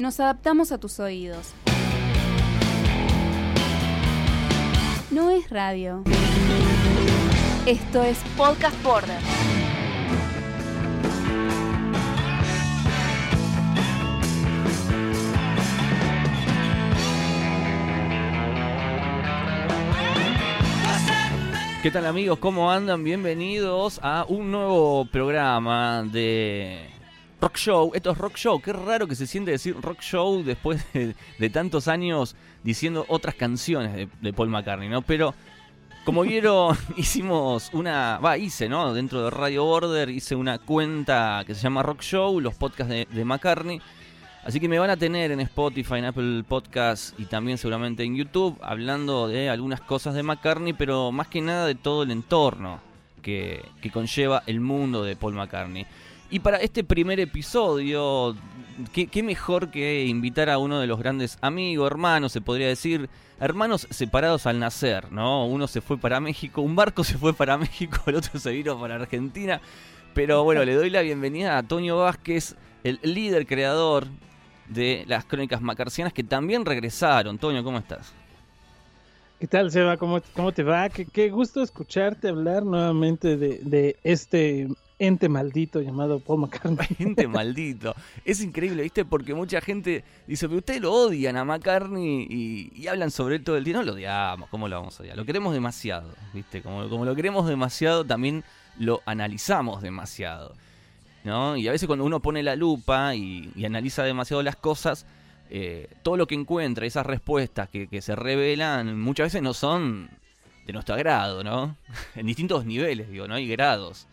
Nos adaptamos a tus oídos. No es radio. Esto es Podcast Border. ¿Qué tal amigos? ¿Cómo andan? Bienvenidos a un nuevo programa de Rock Show. Esto es Rock Show. Qué raro que se siente decir Rock Show después de, tantos años diciendo otras canciones de, Paul McCartney, ¿no? Pero como vieron, hicimos una... Va, hice, ¿no? Dentro de Radio Border hice una cuenta que se llama Rock Show, los podcasts de, McCartney. Así que me van a tener en Spotify, en Apple Podcasts y también seguramente en YouTube hablando de algunas cosas de McCartney, pero más que nada de todo el entorno que, conlleva el mundo de Paul McCartney. Y para este primer episodio, ¿qué, mejor que invitar a uno de los grandes amigos, hermanos, se podría decir, hermanos separados al nacer, ¿no? Uno se fue para México, un barco se fue para México, el otro se vino para Argentina. Pero bueno, le doy la bienvenida a Toño Vázquez, el líder creador de las crónicas macarcianas que también regresaron. Toño, ¿cómo estás? ¿Qué tal, Seba? ¿Cómo, cómo te va? Qué, gusto escucharte hablar nuevamente de, este ente maldito llamado Paul McCartney. Ente maldito. Es increíble, ¿viste? Porque mucha gente dice, pero ustedes lo odian a McCartney y, hablan sobre él todo el día. No lo odiamos, ¿cómo lo vamos a odiar? Lo queremos demasiado, ¿viste? Como, como lo queremos demasiado, también lo analizamos demasiado. ¿no? Y a veces cuando uno pone la lupa y, analiza demasiado las cosas, eh, todo lo que encuentra, esas respuestas que, se revelan, muchas veces no son de nuestro agrado, ¿no? en distintos niveles, digo, ¿no? Hay grados.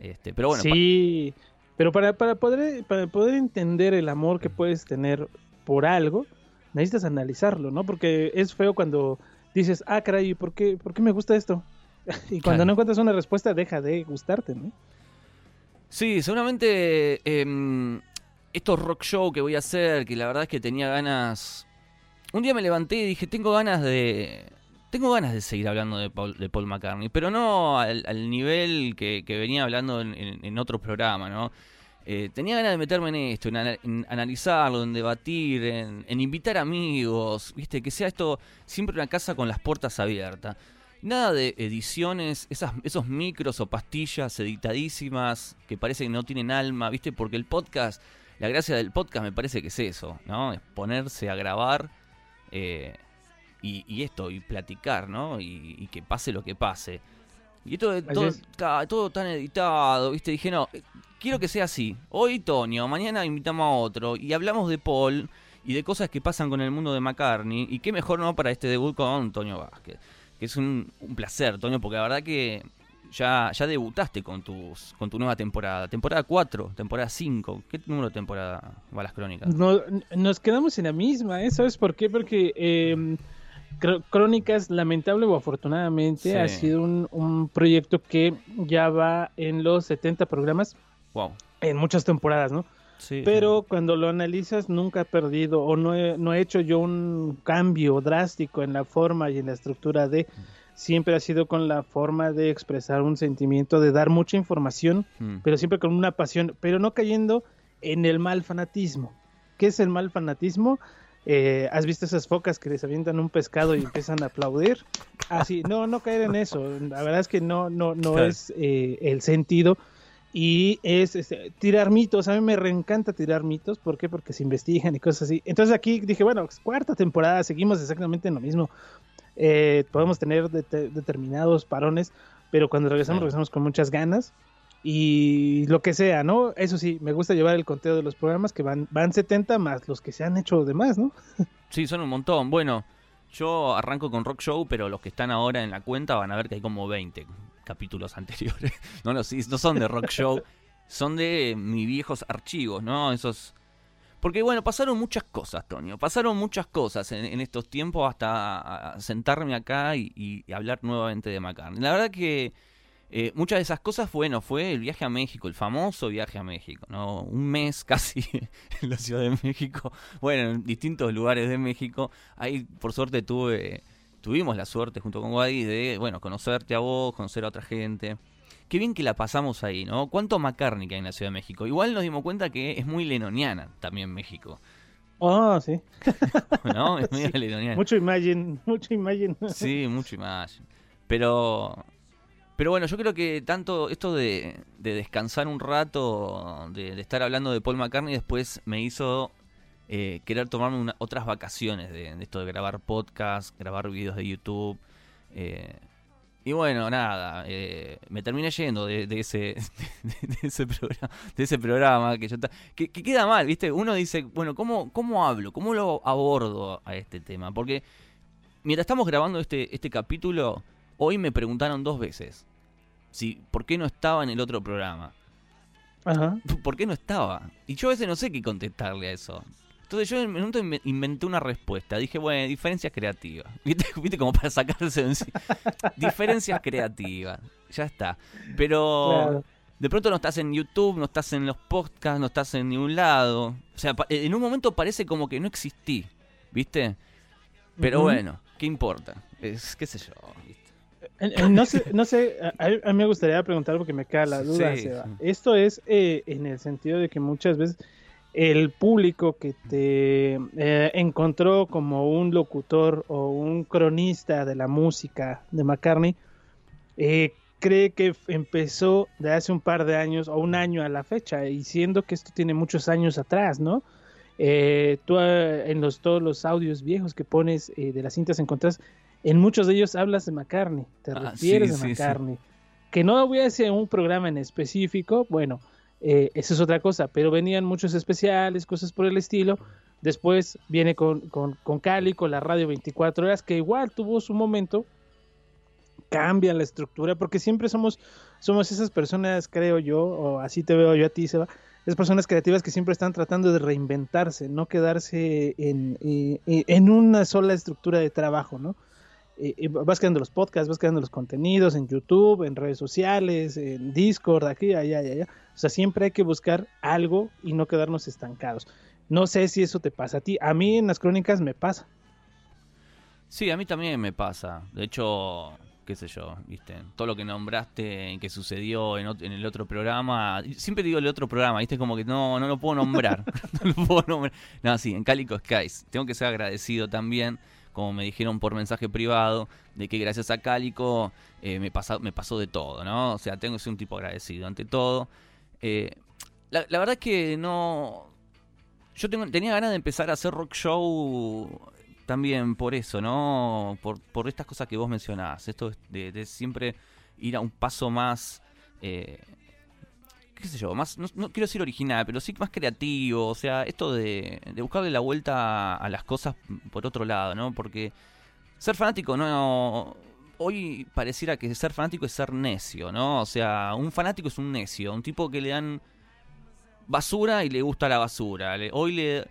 Este, pero bueno. Sí, pero para, para, poder, para poder entender el amor que puedes tener por algo, necesitas analizarlo, ¿no? Porque es feo cuando dices, ah, caray, ¿por qué, ¿por qué me gusta esto? y cuando no encuentras una respuesta, deja de gustarte, ¿no? Sí, seguramente eh, estos rock show que voy a hacer, que la verdad es que tenía ganas... Un día me levanté y dije, tengo ganas de... Tengo ganas de seguir hablando de Paul, de Paul McCartney, pero no al, nivel que, venía hablando en, en, otro programa, ¿no? Eh, tenía ganas de meterme en esto, en, analizarlo, en debatir, en, en, invitar amigos, ¿viste? Que sea esto siempre una casa con las puertas abiertas. Nada de ediciones, esas, esos micros o pastillas editadísimas que parece que no tienen alma, ¿viste? Porque el podcast, la gracia del podcast me parece que es eso, ¿no? Es ponerse a grabar eh, y, esto, y platicar, ¿no? Y, que pase lo que pase. Y esto todo, todo tan editado, ¿viste? Dije, no, quiero que sea así. Hoy Tonio, mañana invitamos a otro y hablamos de Paul y de cosas que pasan con el mundo de McCartney. Y qué mejor, ¿no? Para este debut con Antonio Vázquez que es un, placer, Toño, porque la verdad que ya, ya debutaste con tus con tu nueva temporada. Temporada 4, temporada 5. ¿Qué número de temporada va las crónicas? No, nos quedamos en la misma, ¿eh? ¿Sabes por qué? Porque eh, Crónicas, lamentable o afortunadamente, ha sido un, un, proyecto que ya va en los 70 programas. Wow. En muchas temporadas, ¿no? pero cuando lo analizas nunca he perdido o no he, no he hecho yo un cambio drástico en la forma y en la estructura de siempre ha sido con la forma de expresar un sentimiento, de dar mucha información, mm. pero siempre con una pasión, pero no cayendo en el mal fanatismo. ¿Qué es el mal fanatismo? Eh, ¿Has visto esas focas que les avientan un pescado y empiezan a aplaudir? Así, no, no caer en eso. La verdad es que no, no, no es eh, el sentido y es este, tirar mitos. A mí me reencanta tirar mitos. ¿Por qué? Porque se investigan y cosas así. Entonces aquí dije, bueno, cuarta temporada, seguimos exactamente en lo mismo. Eh, podemos tener determinados parones, pero cuando regresamos, regresamos con muchas ganas. Y lo que sea, ¿no? Eso sí, me gusta llevar el conteo de los programas que van, van 70 más los que se han hecho demás, ¿no? Sí, son un montón. Bueno, yo arranco con Rock Show, pero los que están ahora en la cuenta van a ver que hay como 20 capítulos anteriores. no, no, sí, no son de Rock Show, son de mis viejos archivos, ¿no? Esos... Porque bueno, pasaron muchas cosas, Tonio. Pasaron muchas cosas en, estos tiempos hasta sentarme acá y, hablar nuevamente de McCartney. La verdad que eh, muchas de esas cosas, bueno, fue el viaje a México, el famoso viaje a México, ¿no? Un mes casi en la Ciudad de México, bueno, en distintos lugares de México. Ahí, por suerte, tuve tuvimos la suerte junto con Wadi de, bueno, conocerte a vos, conocer a otra gente. Qué bien que la pasamos ahí, ¿no? ¿Cuánto McCartney hay en la Ciudad de México? Igual nos dimos cuenta que es muy lenoniana también México. Oh, sí. ¿No? Es medio sí. Mucho Imagine, mucho Imagine. sí, mucho Imagine. Pero pero bueno, yo creo que tanto esto de, descansar un rato, de, estar hablando de Paul McCartney, después me hizo eh, querer tomarme otras vacaciones de, esto de grabar podcast, grabar videos de YouTube. Eh, y bueno, nada, eh, me terminé yendo de, ese, programa, de ese programa que, yo que, queda mal, ¿viste? Uno dice, bueno, ¿cómo, ¿cómo hablo? ¿Cómo lo abordo a este tema? Porque mientras estamos grabando este, este capítulo, hoy me preguntaron dos veces si, ¿por qué no estaba en el otro programa? Ajá. ¿Por qué no estaba? Y yo a veces no sé qué contestarle a eso. Entonces yo en un momento inventé una respuesta. Dije, bueno, diferencias creativas. ¿Viste? ¿Viste? Como para sacarse de diferencias creativas. Ya está. Pero de pronto no estás en YouTube, no estás en los podcasts, no estás en ningún lado. O sea, en un momento parece como que no existí. ¿Viste? Pero bueno, ¿qué importa? Es, qué sé yo. No sé, no sé a, mí me gustaría preguntar porque me queda la duda, Esto es eh, en el sentido de que muchas veces el público que te eh, encontró como un locutor o un cronista de la música de McCartney eh, cree que empezó de hace un par de años o un año a la fecha y siendo que esto tiene muchos años atrás, ¿no? tú en los, todos los audios viejos que pones de las cintas encontrás en muchos de ellos hablas de McCartney, te ah, refieres a McCartney. Que no voy a hacer un programa en específico, bueno, eh, esa es otra cosa, pero venían muchos especiales, cosas por el estilo. Después viene con, con, con Cali, con la radio 24 horas, que igual tuvo su momento, cambia la estructura, porque siempre somos, somos esas personas, creo yo, o así te veo yo a ti, Seba, esas personas creativas que siempre están tratando de reinventarse, no quedarse en, eh, en una sola estructura de trabajo, ¿no? Vas creando los podcasts, vas creando los contenidos en YouTube, en redes sociales, en Discord, aquí, allá, allá, allá. O sea, siempre hay que buscar algo y no quedarnos estancados. No sé si eso te pasa a ti. A mí en las crónicas me pasa. Sí, a mí también me pasa. De hecho, qué sé yo, viste, todo lo que nombraste que sucedió en, en, el otro programa, siempre digo el otro programa, viste, como que no, no lo puedo nombrar, no lo puedo nombrar. No, sí, en Calico Skies, tengo que ser agradecido también como me dijeron por mensaje privado, de que gracias a Cálico eh, me, me pasó de todo, ¿no? O sea, tengo que ser un tipo agradecido ante todo. Eh, la, verdad es que no... Yo tenía ganas de empezar a hacer rock show también por eso, ¿no? Por, por estas cosas que vos mencionás, esto de, de siempre ir a un paso más... Eh, qué sé yo, más, no, quiero decir original, pero sí más creativo, o sea, esto de, de buscarle la vuelta a, las cosas por otro lado, ¿no? Porque ser fanático no... Hoy pareciera que ser fanático es ser necio, ¿no? O sea, un fanático es un necio, un tipo que le dan basura y le gusta la basura. hoy le...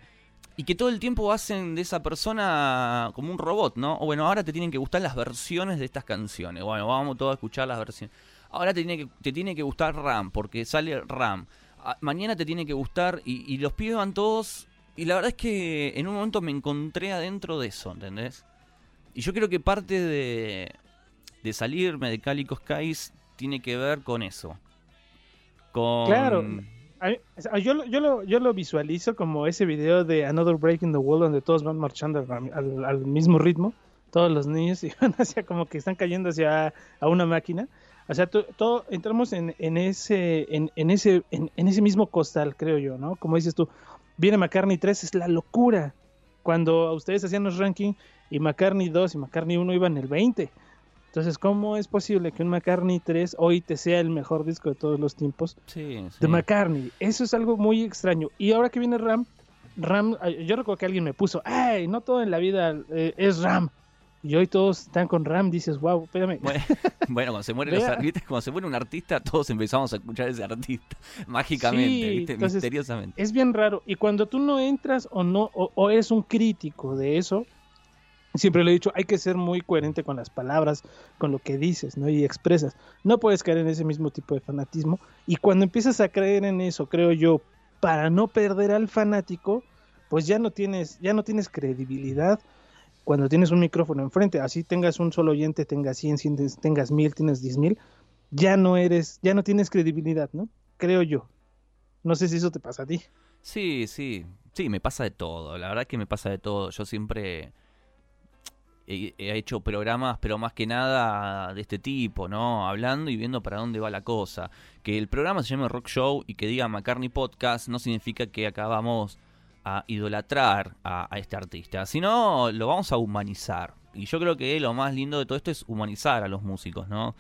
Y que todo el tiempo hacen de esa persona como un robot, ¿no? O bueno, ahora te tienen que gustar las versiones de estas canciones. Bueno, vamos todos a escuchar las versiones. Ahora te tiene que, gustar RAM, porque sale RAM. Ah, mañana te tiene que gustar, y, los pibes van todos. Y la verdad es que en un momento me encontré adentro de eso, ¿entendés? Y yo creo que parte de, de salirme de Calico Skies tiene que ver con eso. Claro. Yo, yo, lo, yo lo visualizo como ese video de Another Break in the Wall donde todos van marchando al, al mismo ritmo, todos los niños, y van hacia como que están cayendo hacia a una máquina. O sea, todo, entramos en, en ese, en, en ese, en, ese mismo costal, creo yo, ¿no? Como dices tú, viene McCartney 3, es la locura. Cuando ustedes hacían los rankings y McCartney 2 y McCartney 1 iban en el 20. Entonces, ¿cómo es posible que un McCartney 3 hoy te sea el mejor disco de todos los tiempos sí, de McCartney? Eso es algo muy extraño. Y ahora que viene Ram, Ram, yo recuerdo que alguien me puso, ¡ay! No todo en la vida eh, es Ram. Y hoy todos están con RAM, dices, wow, espérame. Bueno, cuando se muere los cuando se muere un artista, todos empezamos a escuchar a ese artista mágicamente, ¿viste? misteriosamente. Es bien raro. Y cuando tú no entras o no, o, eres un crítico de eso, siempre le he dicho, hay que ser muy coherente con las palabras, con lo que dices, ¿no? Y expresas. No puedes caer en ese mismo tipo de fanatismo. Y cuando empiezas a creer en eso, creo yo, para no perder al fanático, pues ya no tienes, ya no tienes credibilidad cuando tienes un micrófono enfrente, así tengas un solo oyente, tengas 100, tengas 1000, tienes 10.000, ya no eres, ya no tienes credibilidad, ¿no? Creo yo. No sé si eso te pasa a ti. Sí, sí, sí, me pasa de todo. La verdad es que me pasa de todo. Yo siempre he, hecho programas, pero más que nada de este tipo, ¿no? Hablando y viendo para dónde va la cosa. Que el programa se llame Rock Show y que diga McCartney Podcast no significa que acabamos a idolatrar a, este artista, sino lo vamos a humanizar. Y yo creo que lo más lindo de todo esto es humanizar a los músicos, ¿no?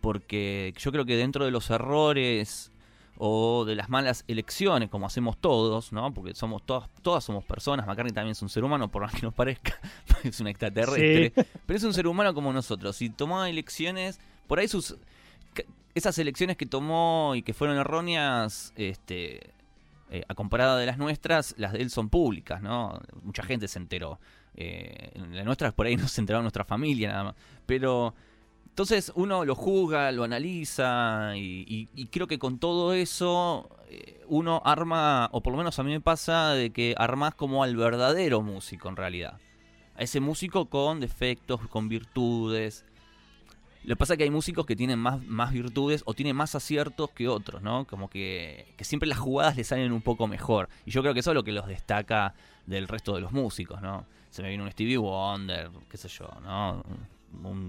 Porque yo creo que dentro de los errores o de las malas elecciones, como hacemos todos, ¿no? Porque somos todas, todas somos personas, McCartney también es un ser humano, por más que nos parezca, es un extraterrestre, pero es un ser humano como nosotros. Y tomó elecciones, por ahí sus esas elecciones que tomó y que fueron erróneas, este, eh, a comparada de las nuestras, las de él son públicas, ¿no? Mucha gente se enteró. Eh, las nuestras por ahí no se enteró nuestra familia nada más. Pero entonces uno lo juzga, lo analiza y, creo que con todo eso eh, uno arma, o por lo menos a mí me pasa, de que armas como al verdadero músico en realidad. A ese músico con defectos, con virtudes. Lo que pasa es que hay músicos que tienen más, más virtudes o tienen más aciertos que otros, ¿no? Como que, que siempre las jugadas les salen un poco mejor. Y yo creo que eso es lo que los destaca del resto de los músicos, ¿no? Se me viene un Stevie Wonder, qué sé yo, ¿no?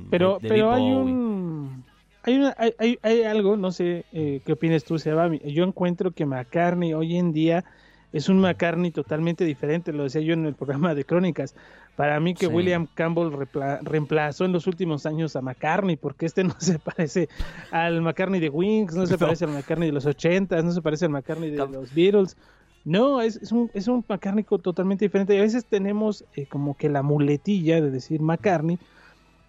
pero pero hay un hay, hay, hay, algo, no sé eh, qué opinas tú, Seba. Yo encuentro que McCartney hoy en día es un McCartney totalmente diferente, lo decía yo en el programa de Crónicas. Para mí que William Campbell reemplazó en los últimos años a McCartney, porque este no se parece al McCartney de Wings, no se parece al McCartney de los 80, no se parece al McCartney de los Beatles. No, es, es, un, es un McCartney totalmente diferente. Y a veces tenemos eh, como que la muletilla de decir McCartney,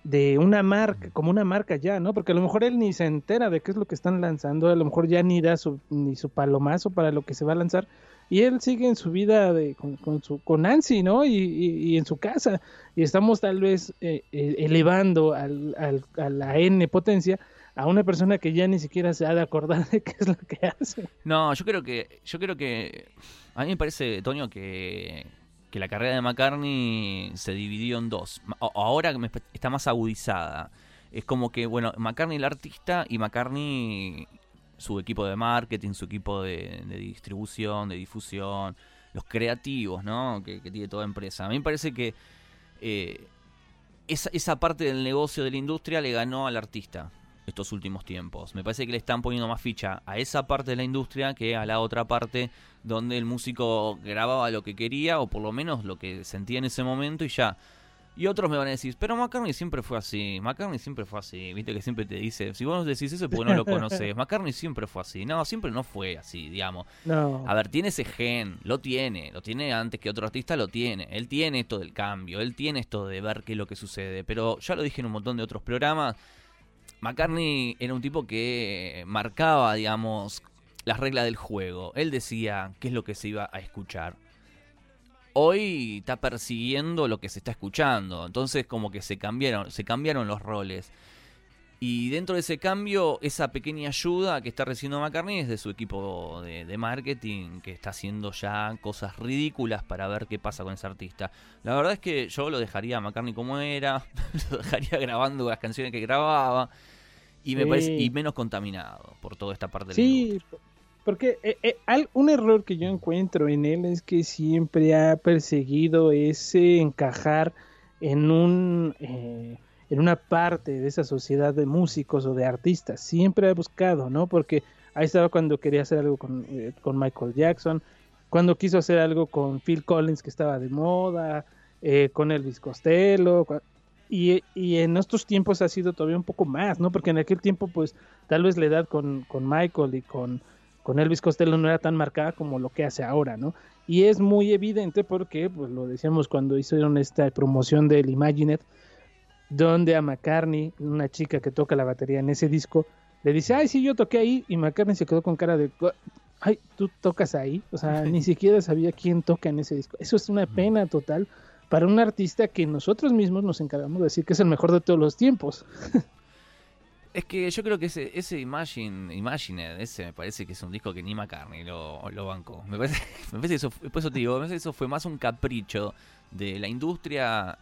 de una marca, como una marca ya, ¿no? Porque a lo mejor él ni se entera de qué es lo que están lanzando, a lo mejor ya ni da su, ni su palomazo para lo que se va a lanzar, y él sigue en su vida de, con, su, con Nancy, ¿no? Y, en su casa, y estamos tal vez eh, eh, elevando al, al, a la N potencia a una persona que ya ni siquiera se ha de acordar de qué es lo que hace. No, yo creo que, yo creo que, a mí me parece, Toño, que que la carrera de McCartney se dividió en dos. Ahora está más agudizada. Es como que, bueno, McCartney el artista y McCartney su equipo de marketing, su equipo de, distribución, de difusión, los creativos, ¿no? Que, tiene toda empresa. A mí me parece que eh, esa, esa parte del negocio de la industria le ganó al artista estos últimos tiempos. Me parece que le están poniendo más ficha a esa parte de la industria que a la otra parte donde el músico grababa lo que quería o por lo menos lo que sentía en ese momento y ya. Y otros me van a decir, pero McCartney siempre fue así, McCartney siempre fue así, viste que siempre te dice, si vos decís eso porque no lo conoces, McCartney siempre fue así, no, siempre no fue así, digamos. No. A ver, tiene ese gen, lo tiene, lo tiene antes que otro artista lo tiene, él tiene esto del cambio, él tiene esto de ver qué es lo que sucede, pero ya lo dije en un montón de otros programas, McCartney era un tipo que marcaba, digamos, las reglas del juego. Él decía qué es lo que se iba a escuchar. Hoy está persiguiendo lo que se está escuchando. Entonces como que se cambiaron, se cambiaron los roles. Y dentro de ese cambio, esa pequeña ayuda que está recibiendo McCartney es de su equipo de, marketing, que está haciendo ya cosas ridículas para ver qué pasa con ese artista. La verdad es que yo lo dejaría a McCartney como era, lo dejaría grabando las canciones que grababa y me parece y menos contaminado por toda esta parte sí, porque eh, eh, un error que yo encuentro en él es que siempre ha perseguido ese encajar en un eh, en una parte de esa sociedad de músicos o de artistas. Siempre ha buscado, ¿no? Porque ahí estaba cuando quería hacer algo con, con Michael Jackson, cuando quiso hacer algo con Phil Collins que estaba de moda, con Elvis Costello, y, en estos tiempos ha sido todavía un poco más, ¿no? Porque en aquel tiempo, pues, tal vez la edad con, Michael y con, con Elvis Costello no era tan marcada como lo que hace ahora, ¿no? Y es muy evidente porque, pues, lo decíamos cuando hicieron esta promoción del Imaginet, donde a McCartney, una chica que toca la batería en ese disco, le dice, ay, sí, yo toqué ahí, y McCartney se quedó con cara de, ay, tú tocas ahí, o sea, ni siquiera sabía quién toca en ese disco. Eso es una pena total para un artista que nosotros mismos nos encargamos de decir que es el mejor de todos los tiempos. Es que yo creo que ese, ese Imagine, Imagine, ese me parece que es un disco que ni McCartney lo, bancó. Me parece, me parece eso, eso te digo, me parece que eso fue más un capricho de la industria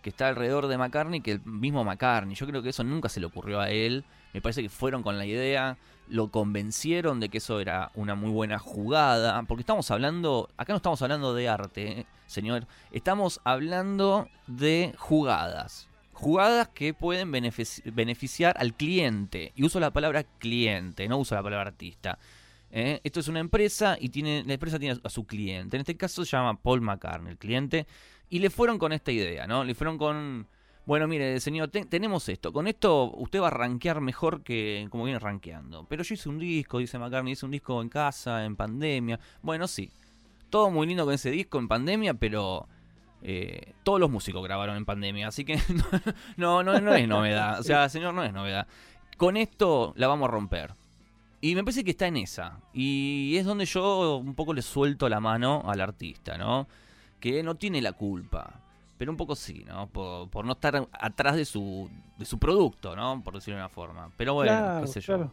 que está alrededor de McCartney que el mismo McCartney. Yo creo que eso nunca se le ocurrió a él. Me parece que fueron con la idea, lo convencieron de que eso era una muy buena jugada. Porque estamos hablando, acá no estamos hablando de arte, ¿eh? señor. Estamos hablando de jugadas. Jugadas que pueden beneficiar al cliente. Y uso la palabra cliente, no uso la palabra artista. ¿eh? Esto es una empresa y tiene, la empresa tiene a su cliente. En este caso se llama Paul McCartney, el cliente. Y le fueron con esta idea, ¿no? Le fueron con, bueno, mire, señor, tenemos esto. Con esto usted va a rankear mejor que como viene rankeando. Pero yo hice un disco, dice McCartney, hice un disco en casa, en pandemia. Bueno, sí. Todo muy lindo con ese disco en pandemia, pero eh, todos los músicos grabaron en pandemia. Así que no, no, no es novedad. O sea, señor, no es novedad. Con esto la vamos a romper. Y me parece que está en esa. Y es donde yo un poco le suelto la mano al artista, ¿no? Que no tiene la culpa. Pero un poco sí, ¿no? Por, no estar atrás de su, de su producto, ¿no? Por decirlo de una forma. Pero bueno, qué sé yo.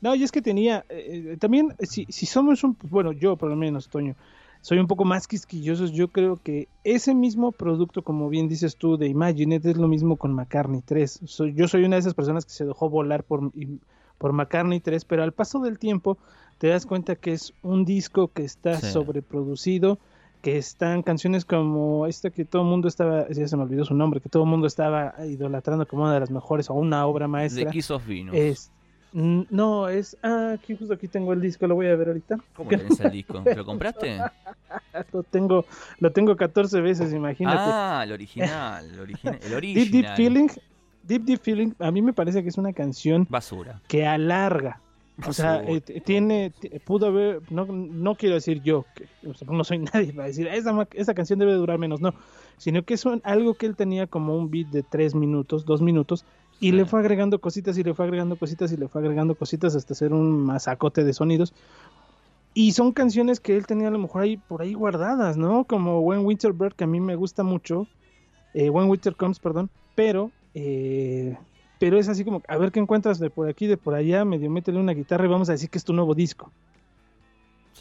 No, y es que tenía. Eh, también, si, si somos un. Bueno, yo por lo menos, Toño. Soy un poco más quisquilloso. Yo creo que ese mismo producto, como bien dices tú, de Imagine, es lo mismo con McCartney 3. yo soy una de esas personas que se dejó volar por por McCartney 3, pero al paso del tiempo te das cuenta que es un disco que está sobreproducido, que están canciones como esta que todo el mundo estaba, ya se me olvidó su nombre, que todo el mundo estaba idolatrando como una de las mejores o una obra maestra. De Kiss of Venus. Es, no, es, ah, aquí justo aquí tengo el disco, lo voy a ver ahorita. ¿Cómo tenés el disco? ¿Lo compraste? lo tengo, lo tengo 14 veces, imagínate. Ah, el original, el original. El original. Deep Deep Feeling Deep Deep Feeling, a mí me parece que es una canción basura que alarga. O sea, eh, tiene, pudo haber, no, no quiero decir yo, que no soy nadie para decir, esa, esa canción debe durar menos, no, sino que es algo que él tenía como un beat de tres minutos, dos minutos, y le fue agregando cositas y le fue agregando cositas y le fue agregando cositas hasta hacer un masacote de sonidos. Y son canciones que él tenía a lo mejor ahí por ahí guardadas, ¿no? Como When Winter Bird, que a mí me gusta mucho, eh, When Winter Comes, perdón, pero eh, pero es así como, a ver qué encuentras de por aquí, de por allá, medio métele una guitarra y vamos a decir que es tu nuevo disco.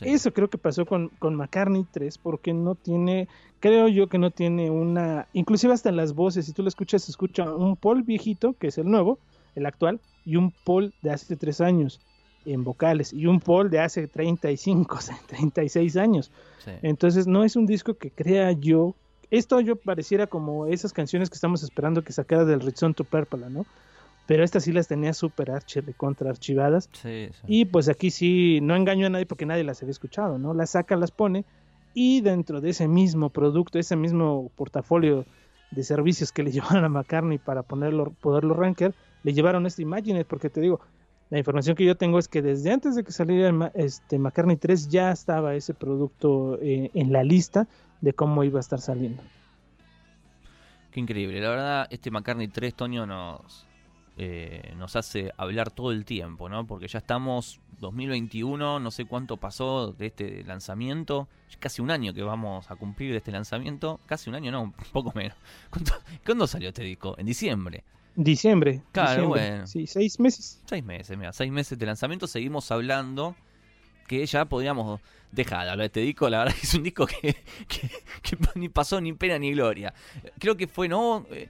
Eso creo que pasó con, con McCartney 3, porque no tiene, creo yo que no tiene una, inclusive hasta en las voces, si tú lo escuchas, se escucha un Paul viejito, que es el nuevo, el actual, y un Paul de hace tres años en vocales, y un Paul de hace 35, 36 años. Entonces no es un disco que crea yo esto yo pareciera como esas canciones que estamos esperando que sacara del Return to Purple, ¿no? Pero estas sí las tenía super archi contra archivadas. Sí, Y pues aquí sí, no engaño a nadie porque nadie las había escuchado, ¿no? Las saca, las pone y dentro de ese mismo producto, ese mismo portafolio de servicios que le llevaron a McCartney para ponerlo, poderlo ranker, le llevaron este Imagine, porque te digo, la información que yo tengo es que desde antes de que saliera este McCartney 3 ya estaba ese producto eh, en la lista de cómo iba a estar saliendo. Qué increíble, la verdad, este McCartney 3, Toño, nos, eh, nos hace hablar todo el tiempo, ¿no? Porque ya estamos 2021, no sé cuánto pasó de este lanzamiento, casi un año que vamos a cumplir de este lanzamiento, casi un año, no, un poco menos. ¿Cuándo, salió este disco? En diciembre. Diciembre. Claro, bueno. Sí, seis meses. Seis meses, mira, seis meses de lanzamiento, seguimos hablando que ya podríamos dejar de hablar de este disco. La verdad que es un disco que, ni pasó ni pena ni gloria. Creo que fue, ¿no? Eh,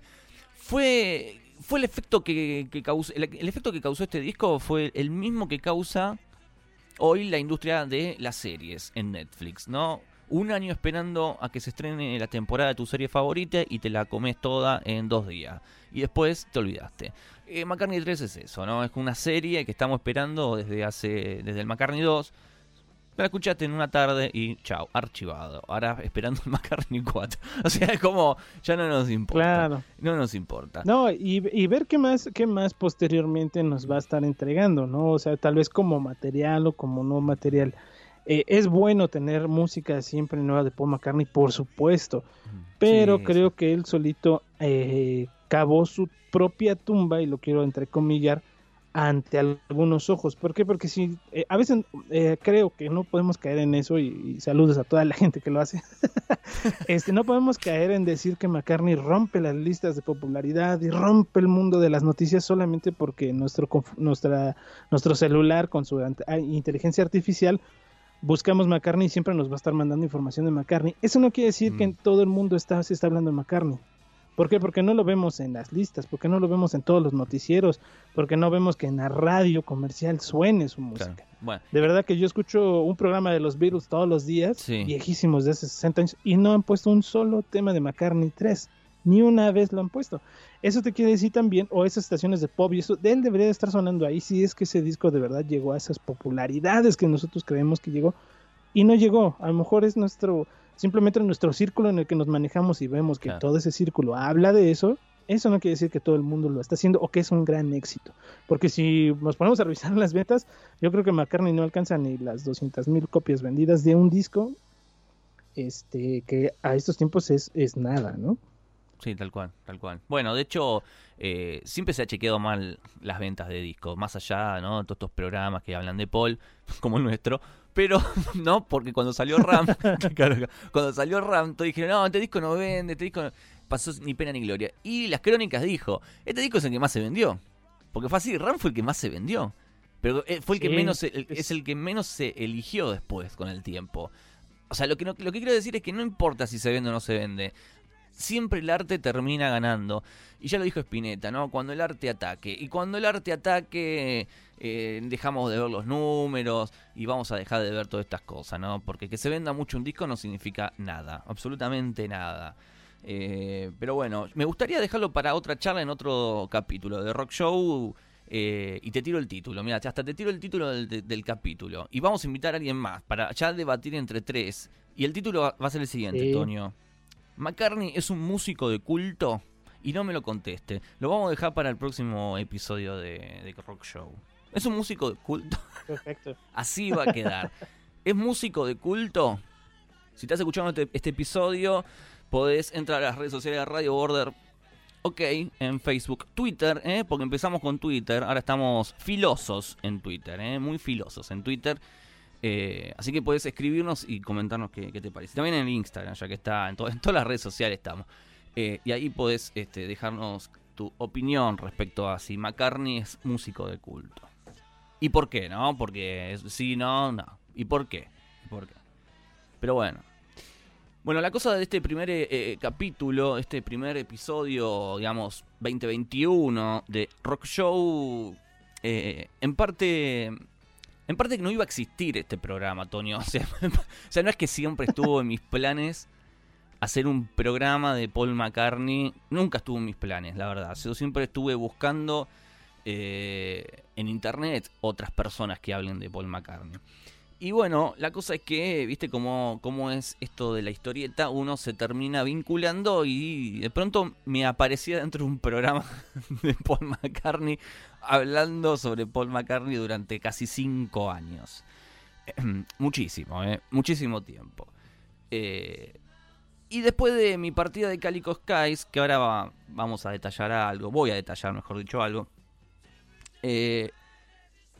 fue, fue el efecto que, causó, el, efecto que causó este disco fue el mismo que causa hoy la industria de las series en Netflix, ¿no? Un año esperando a que se estrene la temporada de tu serie favorita y te la comes toda en dos días. Y después te olvidaste. Eh, McCartney 3 es eso, ¿no? Es una serie que estamos esperando desde hace. desde el McCartney 2 la escuchaste en una tarde y chao, archivado. Ahora esperando el McCartney 4. O sea, es como, ya no nos importa. Claro. No nos importa. No, y, ver qué más, qué más posteriormente nos va a estar entregando, ¿no? O sea, tal vez como material o como no material. Eh, es bueno tener música siempre nueva de Paul McCartney, por supuesto. Pero creo que él solito eh, cavó su propia tumba, y lo quiero entrecomillar, ante algunos ojos. ¿Por qué? Porque si eh, a veces eh, creo que no podemos caer en eso y, saludos a toda la gente que lo hace. este no podemos caer en decir que McCartney rompe las listas de popularidad y rompe el mundo de las noticias solamente porque nuestro nuestra nuestro celular con su ah, inteligencia artificial buscamos McCartney y siempre nos va a estar mandando información de McCartney. Eso no quiere decir que en mm. todo el mundo está se está hablando de McCartney. ¿Por qué? Porque no lo vemos en las listas, porque no lo vemos en todos los noticieros, porque no vemos que en la radio comercial suene su música. De verdad que yo escucho un programa de los Beatles todos los días, viejísimos de hace 60 años, y no han puesto un solo tema de McCartney 3. Ni una vez lo han puesto. Eso te quiere decir también, o esas estaciones de pop, y eso de él debería de estar sonando ahí si es que ese disco de verdad llegó a esas popularidades que nosotros creemos que llegó, y no llegó. A lo mejor es nuestro simplemente en nuestro círculo en el que nos manejamos y vemos que todo ese círculo habla de eso, eso no quiere decir que todo el mundo lo está haciendo o que es un gran éxito. Porque si nos ponemos a revisar las ventas, yo creo que McCartney no alcanza ni las 200 mil copias vendidas de un disco, este, que a estos tiempos es, es nada, ¿no? Sí, tal cual, tal cual. Bueno, de hecho, eh, siempre se ha chequeado mal las ventas de discos, más allá, ¿no? Todos estos programas que hablan de Paul, como el nuestro, pero no, porque cuando salió Ram, cuando salió Ram, todos dijeron, no, este disco no vende, este disco no... pasó ni pena ni gloria. Y las crónicas dijo, este disco es el que más se vendió. Porque fue así, Ram fue el que más se vendió. Pero eh, fue el que menos, es el que menos se eligió después con el tiempo. O sea, lo que, lo que quiero decir es que no importa si se vende o no se vende siempre el arte termina ganando. Y ya lo dijo Spinetta, ¿no? Cuando el arte ataque. Y cuando el arte ataque, eh, dejamos de ver los números y vamos a dejar de ver todas estas cosas, ¿no? Porque que se venda mucho un disco no significa nada, absolutamente nada. Eh, pero bueno, me gustaría dejarlo para otra charla en otro capítulo de Rock Show. Eh, y te tiro el título, mira, hasta te tiro el título del, capítulo. Y vamos a invitar a alguien más para ya debatir entre tres. Y el título va, a ser el siguiente, Antonio. McCartney es un músico de culto y no me lo conteste. Lo vamos a dejar para el próximo episodio de, Rock Show. ¿Es un músico de culto? Perfecto. Así va a quedar. ¿Es músico de culto? Si estás escuchando este, este, episodio, podés entrar a las redes sociales de Radio Border. Ok, en Facebook, Twitter, ¿eh? porque empezamos con Twitter. Ahora estamos filosos en Twitter, ¿eh? muy filosos en Twitter. Eh, así que puedes escribirnos y comentarnos qué, te parece. También en el Instagram, ya que está en, todas las redes sociales estamos. Eh, y ahí podés este, dejarnos tu opinión respecto a si McCartney es músico de culto. ¿Y por qué? ¿No? Porque sí, no, no. ¿Y por qué? ¿Por? Pero bueno. Bueno, la cosa de este primer eh, capítulo, este primer episodio, digamos, 2021 de Rock Show, en parte en parte que no iba a existir este programa, Antonio. O sea, no es que siempre estuvo en mis planes hacer un programa de Paul McCartney. Nunca estuvo en mis planes, la verdad. Yo siempre estuve buscando eh, en internet otras personas que hablen de Paul McCartney. Y bueno, la cosa es que, viste cómo, cómo es esto de la historieta, uno se termina vinculando y de pronto me aparecía dentro de un programa de Paul McCartney hablando sobre Paul McCartney durante casi cinco años. muchísimo, ¿eh? muchísimo tiempo. Eh, y después de mi partida de Calico Skies, que ahora vamos a detallar algo, voy a detallar mejor dicho algo, eh,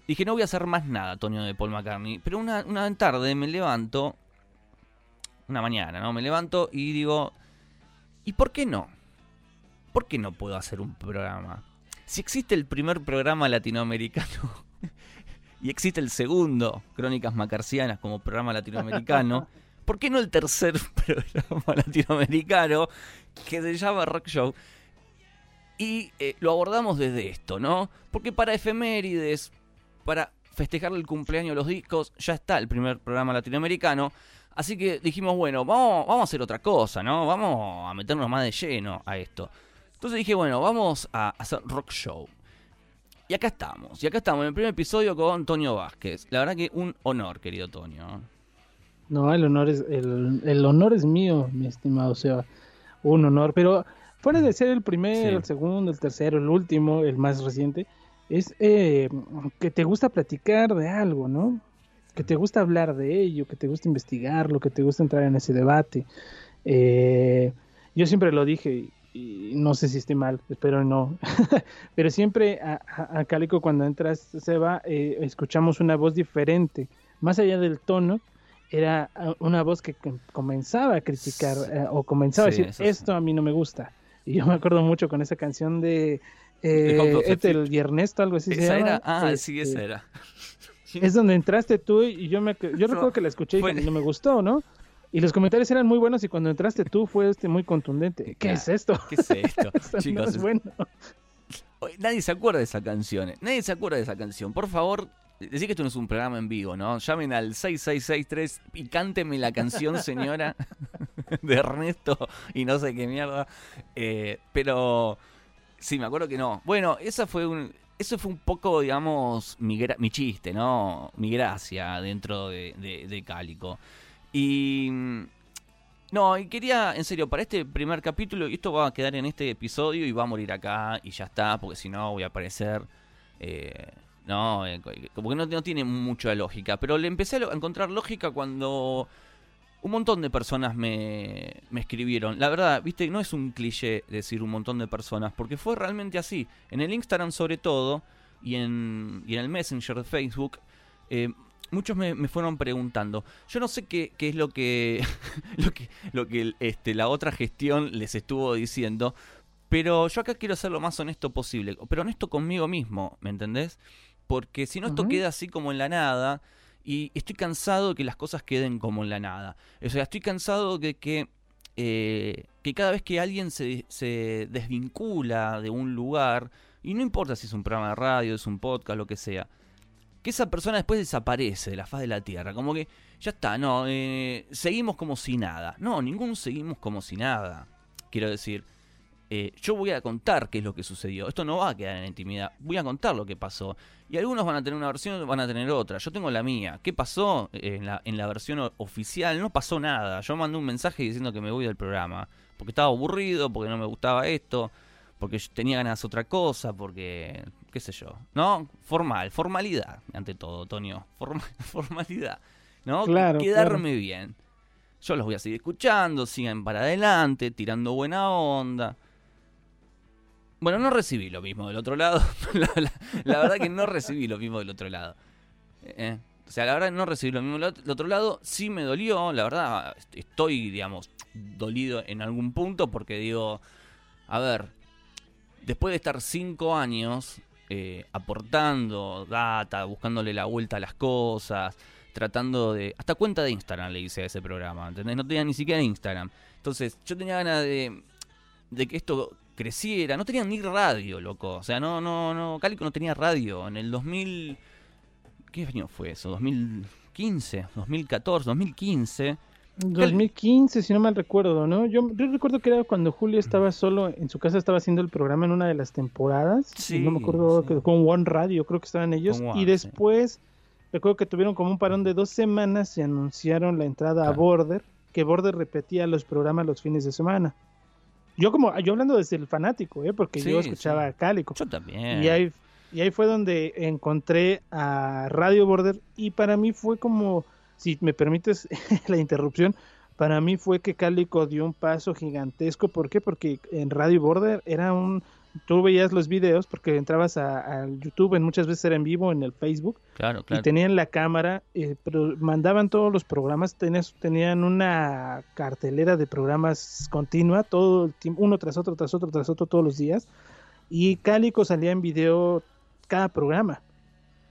Dije, no voy a hacer más nada, Tonio de Paul McCartney. Pero una, una tarde me levanto, una mañana, ¿no? Me levanto y digo, ¿y por qué no? ¿Por qué no puedo hacer un programa? Si existe el primer programa latinoamericano y existe el segundo, Crónicas Macarcianas, como programa latinoamericano, ¿por qué no el tercer programa latinoamericano que se llama Rock Show? Y eh, lo abordamos desde esto, ¿no? Porque para efemérides, para festejar el cumpleaños de los discos, ya está el primer programa latinoamericano. Así que dijimos, bueno, vamos, a hacer otra cosa, ¿no? Vamos a meternos más de lleno a esto. Entonces dije, bueno, vamos a hacer rock show. Y acá estamos, y acá estamos en el primer episodio con Antonio Vázquez. La verdad que un honor, querido Toño. No, el honor es, el, honor es mío, mi estimado, o sea, un honor. Pero fuera de ser el primero, el segundo, el tercero, el último, el más reciente, es eh, que te gusta platicar de algo, ¿no? Que te gusta hablar de ello, que te gusta investigarlo, que te gusta entrar en ese debate. Eh, yo siempre lo dije y no sé si estoy mal, espero no, pero siempre a, Calico cuando entras, Seba, eh, escuchamos una voz diferente, más allá del tono, era una voz que comenzaba a criticar o comenzaba a decir, esto a mí no me gusta. Y yo me acuerdo mucho con esa canción de eh, Ethel y Ernesto, algo así. ¿Esa era? Ah, sí, esa este, era. Es donde entraste tú y yo me yo recuerdo que la escuché y no me gustó, ¿no? Y los comentarios eran muy buenos y cuando entraste tú fue este muy contundente. ¿Qué es esto? ¿Qué es esto? Chicos, no es bueno. Nadie se acuerda de esa canción. Eh. Nadie se acuerda de esa canción. Por favor, Decí que esto no es un programa en vivo, ¿no? Llamen al 6663 y cánteme la canción, señora, de Ernesto y no sé qué mierda. Eh, pero sí, me acuerdo que no. Bueno, esa fue un, eso fue un poco, digamos, mi, mi chiste, ¿no? Mi gracia dentro de, de Cálico. Y... No, y quería, en serio, para este primer capítulo, y esto va a quedar en este episodio y va a morir acá y ya está, porque si no voy a aparecer... Eh, no, eh, como que no, no, tiene mucha lógica. Pero le empecé a encontrar lógica cuando un montón de personas me, me escribieron. La verdad, viste, no es un cliché decir un montón de personas, porque fue realmente así. En el Instagram sobre todo, y en, y en el Messenger de Facebook, eh, muchos me, me, fueron preguntando. Yo no sé qué, qué es lo que, lo que, lo que este, la otra gestión les estuvo diciendo, pero yo acá quiero ser lo más honesto posible, pero honesto conmigo mismo, ¿me entendés? Porque si no esto queda así como en la nada y estoy cansado de que las cosas queden como en la nada. O sea, estoy cansado de que, eh, que cada vez que alguien se, se desvincula de un lugar, y no importa si es un programa de radio, es un podcast, lo que sea, que esa persona después desaparece de la faz de la Tierra. Como que ya está, no, eh, seguimos como si nada. No, ningún seguimos como si nada. Quiero decir, eh, yo voy a contar qué es lo que sucedió. Esto no va a quedar en intimidad. Voy a contar lo que pasó. Y algunos van a tener una versión, van a tener otra. Yo tengo la mía. ¿Qué pasó en la, en la versión oficial? No pasó nada. Yo mandé un mensaje diciendo que me voy del programa. Porque estaba aburrido, porque no me gustaba esto, porque tenía ganas de otra cosa, porque qué sé yo. ¿No? Formal, formalidad, ante todo, Tonio. formalidad. ¿No? Quedarme bien. Yo los voy a seguir escuchando, sigan para adelante, tirando buena onda. Bueno, no recibí lo mismo del otro lado. la, verdad que no recibí lo mismo del otro lado. Eh, o sea, la verdad no recibí lo mismo del otro lado. Sí me dolió, la verdad. Estoy, digamos, dolido en algún punto porque digo, a ver, después de estar cinco años eh, aportando data, buscándole la vuelta a las cosas, tratando de... Hasta cuenta de Instagram le hice a ese programa, ¿entendés? No tenía ni siquiera Instagram. Entonces, yo tenía ganas de, de que esto creciera. No tenían ni radio, loco. O sea, no, no, no. Cálico no tenía radio. En el 2000. ¿Qué año fue eso? 2015, 2014, 2015. 2015, si no mal recuerdo, ¿no? Yo, recuerdo que era cuando Julio estaba solo en su casa, estaba haciendo el programa en una de las temporadas. Sí, no me acuerdo, con One Radio, creo que estaban ellos. y después, recuerdo que tuvieron como un parón de dos semanas y anunciaron la entrada a Border, que Border repetía los programas los fines de semana. Yo como, yo hablando desde el fanático, ¿eh? porque yo escuchaba a Cálico. Yo también. Y ahí, y ahí fue donde encontré a Radio Border y para mí fue como, si me permites la interrupción, para mí fue que Cálico dio un paso gigantesco. ¿Por qué? Porque en Radio Border era un tú veías los videos porque entrabas a, YouTube, en muchas veces era en vivo en el Facebook, claro, claro. y tenían la cámara, eh, pero mandaban todos los programas, tenían una cartelera de programas continua, todo el tiempo, uno tras otro, tras otro, tras otro, todos los días, y Cálico salía en video cada programa.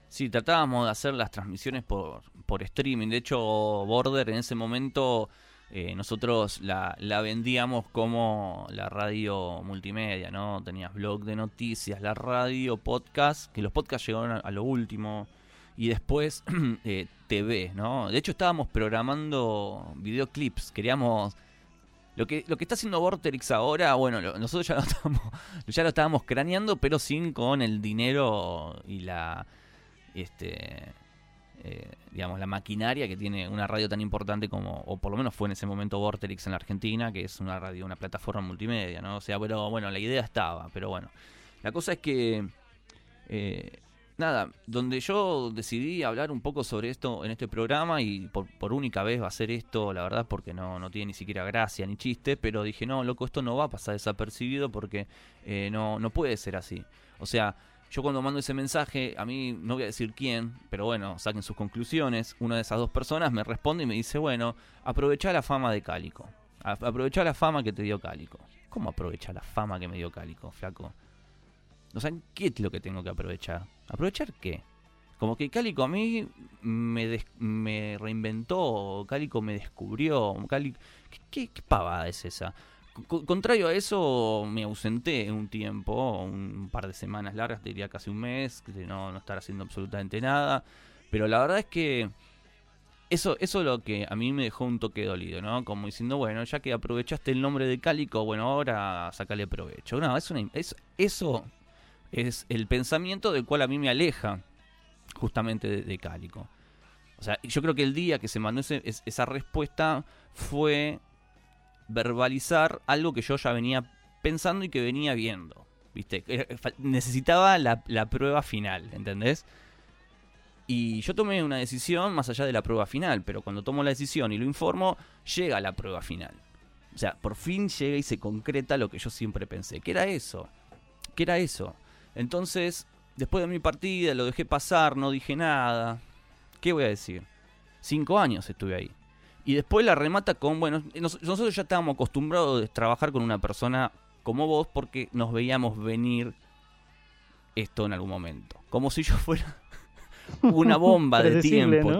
Sí, tratábamos de hacer las transmisiones por, por streaming, de hecho Border en ese momento eh, nosotros la, la, vendíamos como la radio multimedia, ¿no? Tenías blog de noticias, la radio, podcast, que los podcasts llegaron a, lo último, y después eh, TV, ¿no? De hecho estábamos programando videoclips, queríamos... Lo que, lo que está haciendo Vorterix ahora, bueno, nosotros ya lo, estamos, ya lo estábamos craneando, pero sin con el dinero y la... Este, eh, digamos, la maquinaria que tiene una radio tan importante como, o por lo menos fue en ese momento Vorterix en la Argentina, que es una radio, una plataforma multimedia, ¿no? O sea, pero bueno, la idea estaba, pero bueno. La cosa es que, eh, nada, donde yo decidí hablar un poco sobre esto en este programa y por, única vez va a ser esto, la verdad, porque no, no tiene ni siquiera gracia ni chiste, pero dije, no, loco, esto no va a pasar desapercibido porque eh, no, no puede ser así. O sea, yo cuando mando ese mensaje, a mí no voy a decir quién, pero bueno, saquen sus conclusiones. Una de esas dos personas me responde y me dice, bueno, aprovecha la fama de Cálico. Aprovecha la fama que te dio Cálico. ¿Cómo aprovecha la fama que me dio Cálico, flaco? O sea, ¿qué es lo que tengo que aprovechar? ¿Aprovechar qué? Como que Cálico a mí me, me reinventó, Cálico me descubrió. Cálico, ¿qué, qué, pavada es esa? Contrario a eso, me ausenté un tiempo, un par de semanas largas, diría casi un mes, de no, estar haciendo absolutamente nada. Pero la verdad es que eso, es lo que a mí me dejó un toque dolido, ¿no? Como diciendo, bueno, ya que aprovechaste el nombre de Cálico, bueno, ahora sacale provecho. No, eso es el pensamiento del cual a mí me aleja justamente de, Cálico. O sea, yo creo que el día que se mandó esa respuesta fue verbalizar algo que yo ya venía pensando y que venía viendo. ¿Viste? Necesitaba la, la prueba final, ¿entendés? Y yo tomé una decisión más allá de la prueba final, pero cuando tomo la decisión y lo informo, llega la prueba final. O sea, por fin llega y se concreta lo que yo siempre pensé, que era eso, que era eso. Entonces, después de mi partida, lo dejé pasar, no dije nada. ¿Qué voy a decir? Cinco años estuve ahí. Y después la remata con, bueno, nosotros ya estábamos acostumbrados a trabajar con una persona como vos porque nos veíamos venir esto en algún momento. Como si yo fuera una bomba de tiempo,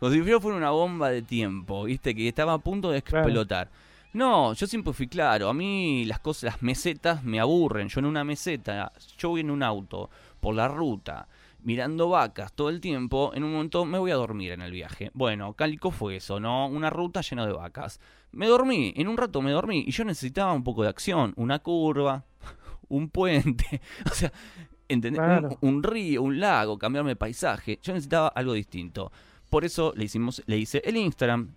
Como si yo fuera una bomba de tiempo, ¿viste? Que estaba a punto de explotar. No, yo siempre fui claro. A mí las cosas, las mesetas me aburren. Yo en una meseta, yo voy en un auto por la ruta, mirando vacas todo el tiempo. En un momento me voy a dormir en el viaje. Bueno, Cálico fue eso, ¿no? Una ruta llena de vacas. Me dormí, en un rato me dormí y yo necesitaba un poco de acción, una curva, un puente. O sea, un, río, un lago, cambiarme de paisaje. Yo necesitaba algo distinto. Por eso le hicimos, le hice el Instagram.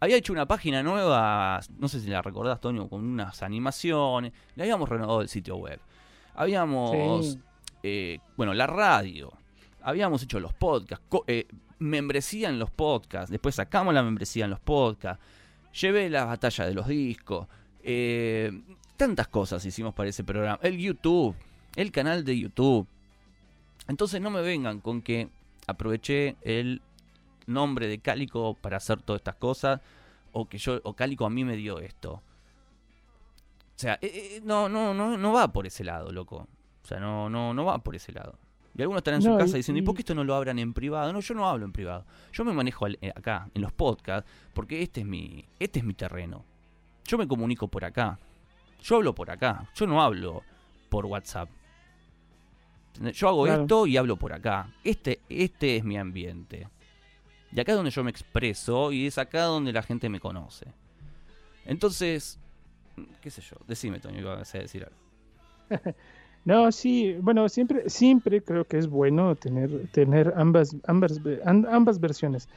Había hecho una página nueva, no sé si la recordás, Tonio, con unas animaciones. Le habíamos renovado el sitio web. Habíamos, eh, bueno, la radio. Habíamos hecho los podcasts, eh, membresía en los podcasts. Después sacamos la membresía en los podcasts. Llevé la batalla de los discos. Eh, tantas cosas hicimos para ese programa. El YouTube el canal de YouTube. Entonces no me vengan con que aproveché el nombre de Cálico para hacer todas estas cosas o que yo o Cálico a mí me dio esto. O sea, eh, no, no, no, no va por ese lado, loco. O sea, no, no, no va por ese lado. Y algunos están en su casa diciendo, ¿y por qué esto no lo abran en privado? No, yo no hablo en privado. Yo me manejo eh, acá, en los podcasts, porque este es mi, este es mi terreno. Yo me comunico por acá. Yo hablo por acá. Yo no hablo por WhatsApp. Yo hago esto y hablo por acá. Este, este es mi ambiente. Y acá es donde yo me expreso y es acá donde la gente me conoce. Entonces, qué sé yo, decime, Toño, iba a decir algo. no, sí, bueno, siempre, siempre creo que es bueno tener, tener ambas, ambas, ambas versiones.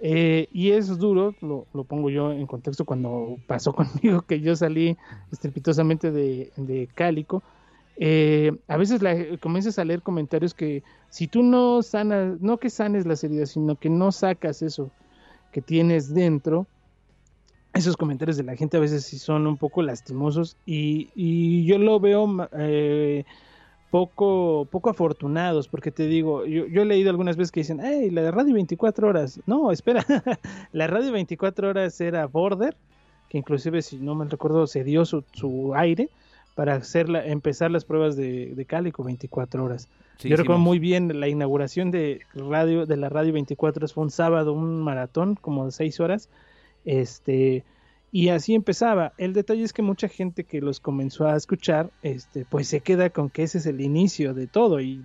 Eh, y es duro, lo, lo, pongo yo en contexto cuando pasó conmigo que yo salí estrepitosamente de, de Cálico eh, a veces comienzas a leer comentarios que si tú no sanas, no que sanes las heridas, sino que no sacas eso que tienes dentro, esos comentarios de la gente a veces sí son un poco lastimosos y, yo lo veo eh, poco, poco afortunados, porque te digo, yo, he leído algunas veces que dicen, hey, la de radio 24 horas, no, espera, la radio 24 horas era Border, que inclusive si no me recuerdo se dio su, su aire, para hacer empezar las pruebas de, de Cálico 24 horas. Yo recuerdo muy bien la inauguración de radio de la radio 24 horas fue un sábado, un maratón como de 6 horas. Este y así empezaba. El detalle es que mucha gente que los comenzó a escuchar, este, pues se queda con que ese es el inicio de todo y,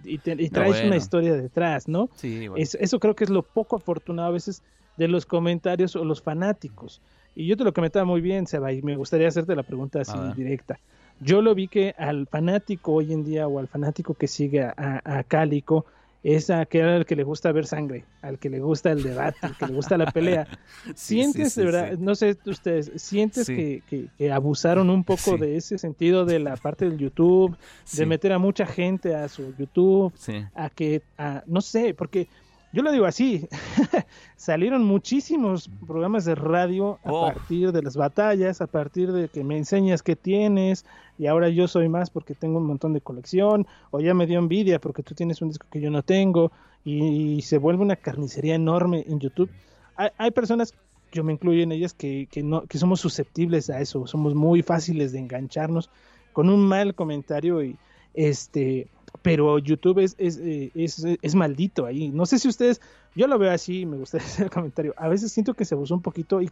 traes una historia detrás, ¿no? Sí, eso creo que es lo poco afortunado a veces de los comentarios o los fanáticos. Y yo te lo comentaba muy bien, Seba, y me gustaría hacerte la pregunta así directa. Yo lo vi que al fanático hoy en día o al fanático que sigue a, a, Cálico es aquel que le gusta ver sangre, al que le gusta el debate, al que le gusta la pelea. sientes, de verdad, no sé ustedes, sientes que, que, abusaron un poco de ese sentido de la parte del YouTube, de meter a mucha gente a su YouTube, a que, a, no sé, porque yo lo digo así, salieron muchísimos programas de radio a oh. partir de las batallas, a partir de que me enseñas qué tienes, y ahora yo soy más porque tengo un montón de colección, o ya me dio envidia porque tú tienes un disco que yo no tengo, y, se vuelve una carnicería enorme en YouTube. Hay, personas, yo me incluyo en ellas, que, que, no, que somos susceptibles a eso, somos muy fáciles de engancharnos con un mal comentario y este pero YouTube es, es, eh, es, es, maldito ahí. No sé si ustedes, yo lo veo así, me gustaría hacer el comentario. A veces siento que se abusó un poquito y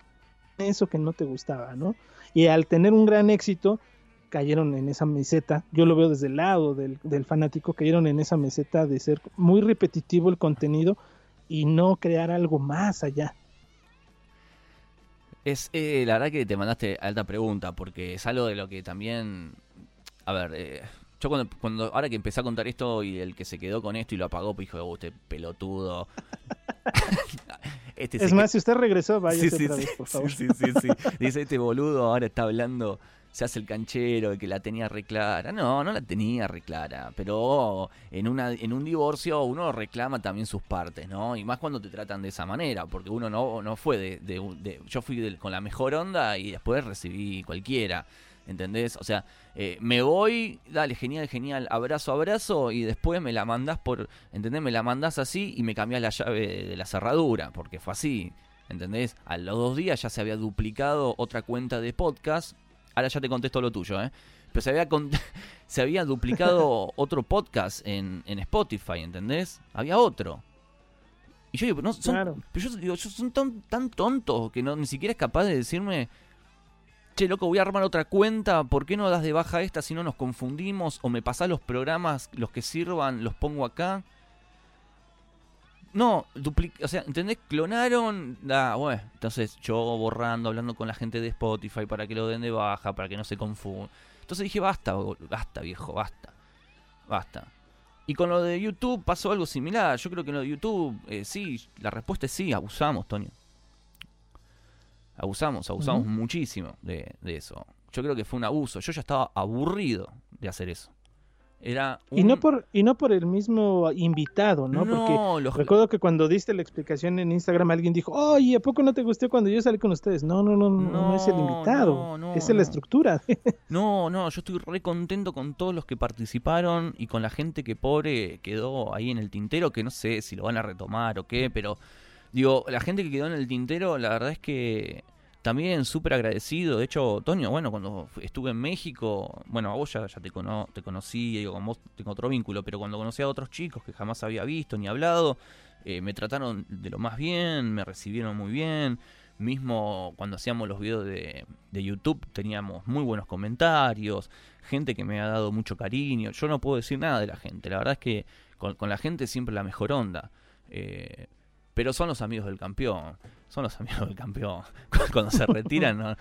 eso que no te gustaba, ¿no? Y al tener un gran éxito, cayeron en esa meseta. Yo lo veo desde el lado del, del fanático, cayeron en esa meseta de ser muy repetitivo el contenido y no crear algo más allá. Es eh, la verdad que te mandaste alta pregunta, porque es algo de lo que también. A ver, eh, yo cuando, cuando, ahora que empecé a contar esto y el que se quedó con esto y lo apagó, pues dijo, oh, este pelotudo. este es más, si usted regresó, vaya otra vez, por favor. Sí, sí, sí, Dice, este boludo ahora está hablando, se hace el canchero, el que la tenía reclara. No, no la tenía reclara, pero en, una, en un divorcio uno reclama también sus partes, ¿no? Y más cuando te tratan de esa manera, porque uno no, no fue de... de, yo fui con la mejor onda y después recibí cualquiera. ¿Entendés? O sea, eh, me voy, dale, genial, genial, abrazo, abrazo, y después me la mandás por, ¿entendés? Me la mandás así y me cambiás la llave de la cerradura, porque fue así, ¿entendés? A los dos días ya se había duplicado otra cuenta de podcast, ahora ya te contesto lo tuyo, ¿eh? Pero se había, se había duplicado otro podcast en, en Spotify, ¿entendés? Había otro. Y yo digo, no, son, pero yo digo, son tan, tan tontos que no, ni siquiera es capaz de decirme che, loco, voy a armar otra cuenta, ¿por qué no das de baja esta si no nos confundimos? O me pasás los programas, los que sirvan, los pongo acá. No, o sea, ¿entendés? Clonaron, ah, bueno, entonces yo borrando, hablando con la gente de Spotify para que lo den de baja, para que no se confunda. Entonces dije, basta, basta, viejo, basta, basta. Y con lo de YouTube pasó algo similar. Yo creo que en lo de YouTube, eh, sí, la respuesta es sí, abusamos, Toño abusamos, abusamos muchísimo de, eso. Yo creo que fue un abuso. Yo ya estaba aburrido de hacer eso. Era y no por y no por el mismo invitado, ¿no? Porque recuerdo que cuando diste la explicación en Instagram alguien dijo, oye, ¿a poco no te gustó cuando yo salí con ustedes? No, no, no, no, no es el invitado, es la estructura. no, no, yo estoy re contento con todos los que participaron y con la gente que pobre quedó ahí en el tintero, que no sé si lo van a retomar o qué, pero Digo, la gente que quedó en el tintero, la verdad es que también súper agradecido. De hecho, Toño, bueno, cuando estuve en México, bueno, a vos ya, te, cono te conocí, digo, con vos tengo otro vínculo, pero cuando conocí a otros chicos que jamás había visto ni hablado, eh, me trataron de lo más bien, me recibieron muy bien. Mismo cuando hacíamos los videos de, de YouTube teníamos muy buenos comentarios, gente que me ha dado mucho cariño. Yo no puedo decir nada de la gente, la verdad es que con, con la gente siempre la mejor onda. Eh, pero son los amigos del campeón. Son los amigos del campeón. Cuando se retiran,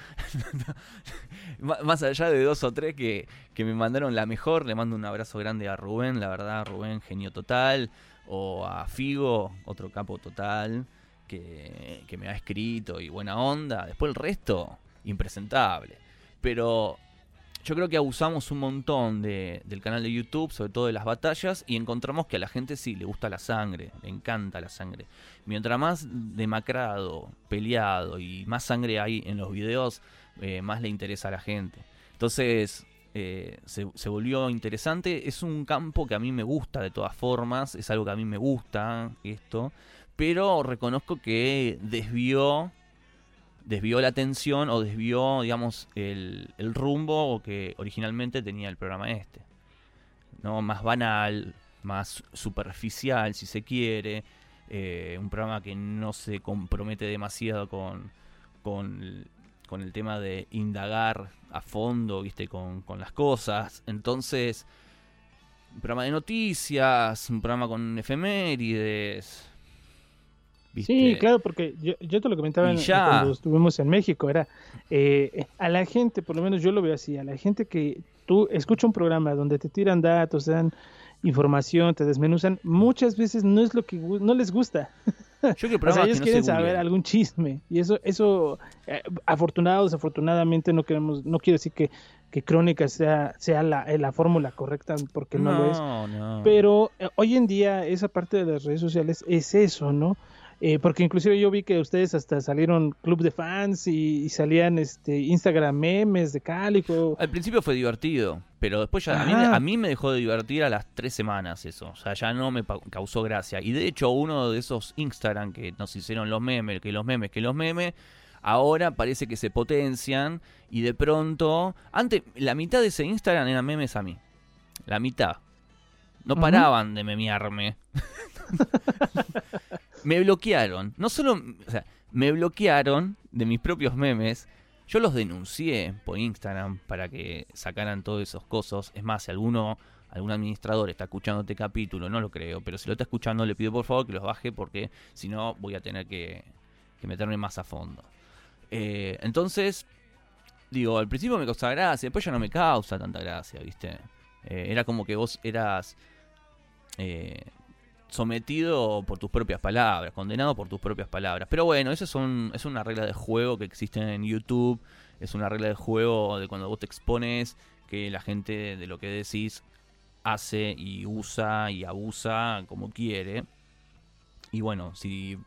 más allá de dos o tres que, que me mandaron la mejor, le mando un abrazo grande a Rubén, la verdad, Rubén, genio total. O a Figo, otro capo total, que, que me ha escrito y buena onda. Después el resto, impresentable. Pero yo creo que abusamos un montón de, del canal de YouTube, sobre todo de las batallas, y encontramos que a la gente sí le gusta la sangre, le encanta la sangre. Mientras más demacrado, peleado y más sangre hay en los videos, eh, más le interesa a la gente. Entonces, eh, se, volvió interesante. Es un campo que a mí me gusta de todas formas, es algo que a mí me gusta esto, pero reconozco que desvió desvió la atención o desvió, digamos, el, el rumbo que originalmente tenía el programa este. ¿no? Más banal, más superficial, si se quiere. Eh, un programa que no se compromete demasiado con, con, con, el tema de indagar a fondo, viste, con, con las cosas. Entonces, un programa de noticias, un programa con efemérides, Sí, claro, porque yo, yo te lo comentaba cuando estuvimos en México, era eh, a la gente, por lo menos yo lo veo así, a la gente que tú escuchas un programa donde te tiran datos, te dan información, te desmenuzan, muchas veces no es lo que no les gusta. Yo que o sea, ellos quieren saber algún chisme y eso, eso, eh, afortunado desafortunadamente no queremos, no quiero decir que, que Crónica sea, sea la, eh, la fórmula correcta porque no, lo es. Pero hoy en día esa parte de las redes sociales es eso, ¿no? Eh, porque inclusive yo vi que ustedes hasta salieron club de fans y, salían este Instagram memes de Cálico. Al principio fue divertido, pero después ya a mí, me dejó de divertir a las tres semanas eso. O sea, ya no me causó gracia. Y de hecho uno de esos Instagram que nos hicieron los memes, que los memes, que los memes, ahora parece que se potencian y de pronto, antes la mitad de ese Instagram eran memes a mí. La mitad No paraban de memearme. me bloquearon. No solo, o sea, me bloquearon de mis propios memes. Yo los denuncié por Instagram para que sacaran todos esos cosas. Es más, si alguno, algún administrador está escuchando este capítulo, no lo creo, pero si lo está escuchando le pido por favor que los baje porque si no voy a tener que, meterme más a fondo. Eh, entonces, digo, al principio me causaba gracia, después ya no me causa tanta gracia, ¿viste? Eh, era como que vos eras eh, sometido por tus propias palabras, condenado por tus propias palabras. Pero bueno, eso es, es una regla de juego que existe en YouTube, es una regla de juego de cuando vos te expones, que la gente de lo que decís hace y usa y abusa como quiere. Y bueno, si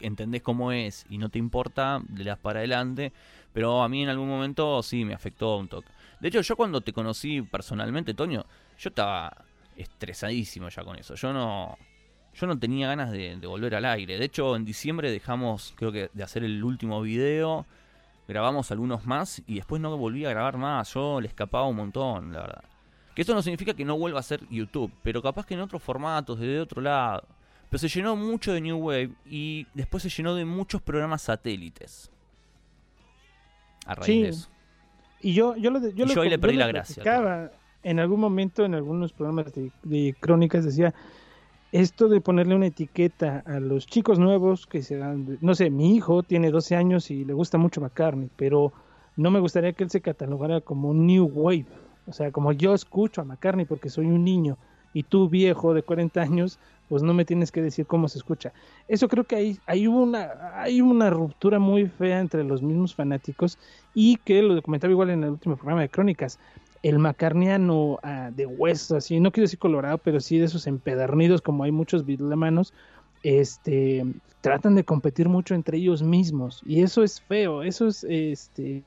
entendés cómo es y no te importa, le das para adelante. Pero a mí en algún momento sí me afectó un toque. De hecho, yo cuando te conocí personalmente, Toño, yo estaba estresadísimo ya con eso. Yo no, yo no tenía ganas de, volver al aire. De hecho, en diciembre dejamos, creo que, de hacer el último video. Grabamos algunos más y después no volví a grabar más. Yo le escapaba un montón, la verdad. Que esto no significa que no vuelva a ser YouTube, pero capaz que en otros formatos, desde otro lado. Pero se llenó mucho de New Wave y después se llenó de muchos programas satélites. A raíz de eso. Y yo, yo, lo, yo, yo ahí le perdí la gracia en algún momento en algunos programas de, crónicas decía esto de ponerle una etiqueta a los chicos nuevos que se dan, no sé, mi hijo tiene 12 años y le gusta mucho McCartney, pero no me gustaría que él se catalogara como un New Wave, o sea, como yo escucho a McCartney porque soy un niño y tú viejo de 40 años, pues no me tienes que decir cómo se escucha. Eso creo que hay, hay, una, hay una ruptura muy fea entre los mismos fanáticos y que lo comentaba igual en el último programa de Crónicas el macarniano ah, de hueso, así, no quiero decir colorado, pero sí de esos empedernidos, como hay muchos manos este, tratan de competir mucho entre ellos mismos, y eso es feo, eso es, este,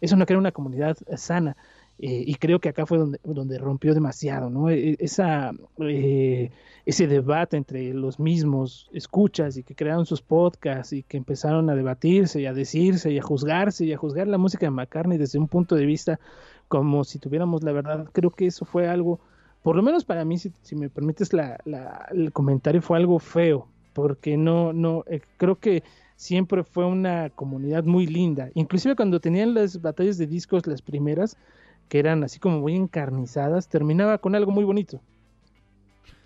eso no crea una comunidad sana. Eh, y creo que acá fue donde, donde rompió demasiado, ¿no? E, esa, eh, ese debate entre los mismos escuchas y que crearon sus podcasts y que empezaron a debatirse y a decirse y a juzgarse y a juzgar la música de McCartney desde un punto de vista como si tuviéramos la verdad. Creo que eso fue algo, por lo menos para mí, si, me permites la, el comentario, fue algo feo, porque no, no, eh, creo que siempre fue una comunidad muy linda. Inclusive cuando tenían las batallas de discos, las primeras, que eran así como muy encarnizadas, terminaba con algo muy bonito.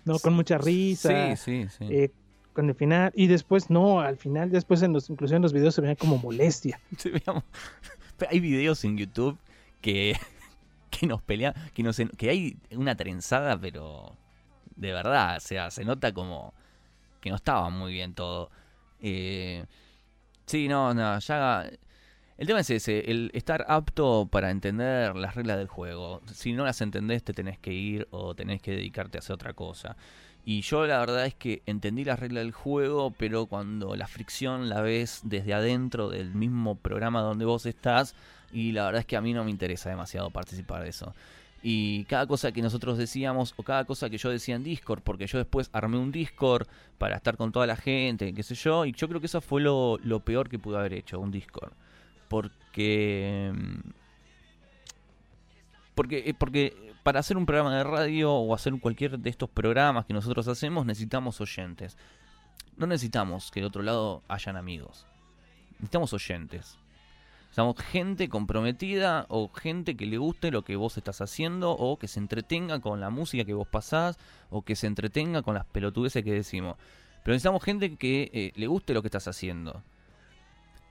¿No? Con mucha risa. Sí, sí, sí. Eh, con el final. Y después, no, al final, después en los, incluso en los videos se veía como molestia. Hay videos en YouTube que, que nos pelean, que, nos, que hay una trenzada, pero de verdad, o sea, se nota como que no estaba muy bien todo. Eh, sí, no, no, ya el tema es ese, el estar apto para entender las reglas del juego. Si no las entendés, te tenés que ir o tenés que dedicarte a hacer otra cosa. Y yo la verdad es que entendí las reglas del juego, pero cuando la fricción la ves desde adentro del mismo programa donde vos estás, y la verdad es que a mí no me interesa demasiado participar de eso. Y cada cosa que nosotros decíamos, o cada cosa que yo decía en Discord, porque yo después armé un Discord para estar con toda la gente, qué sé yo, y yo creo que eso fue lo, lo peor que pude haber hecho, un Discord porque porque eh, porque para hacer un programa de radio o hacer cualquier de estos programas que nosotros hacemos necesitamos oyentes. No necesitamos que de otro lado hayan amigos. Necesitamos oyentes. Necesitamos gente comprometida o gente que le guste lo que vos estás haciendo o que se entretenga con la música que vos pasás o que se entretenga con las pelotudeces que decimos. Pero necesitamos gente que eh, le guste lo que estás haciendo.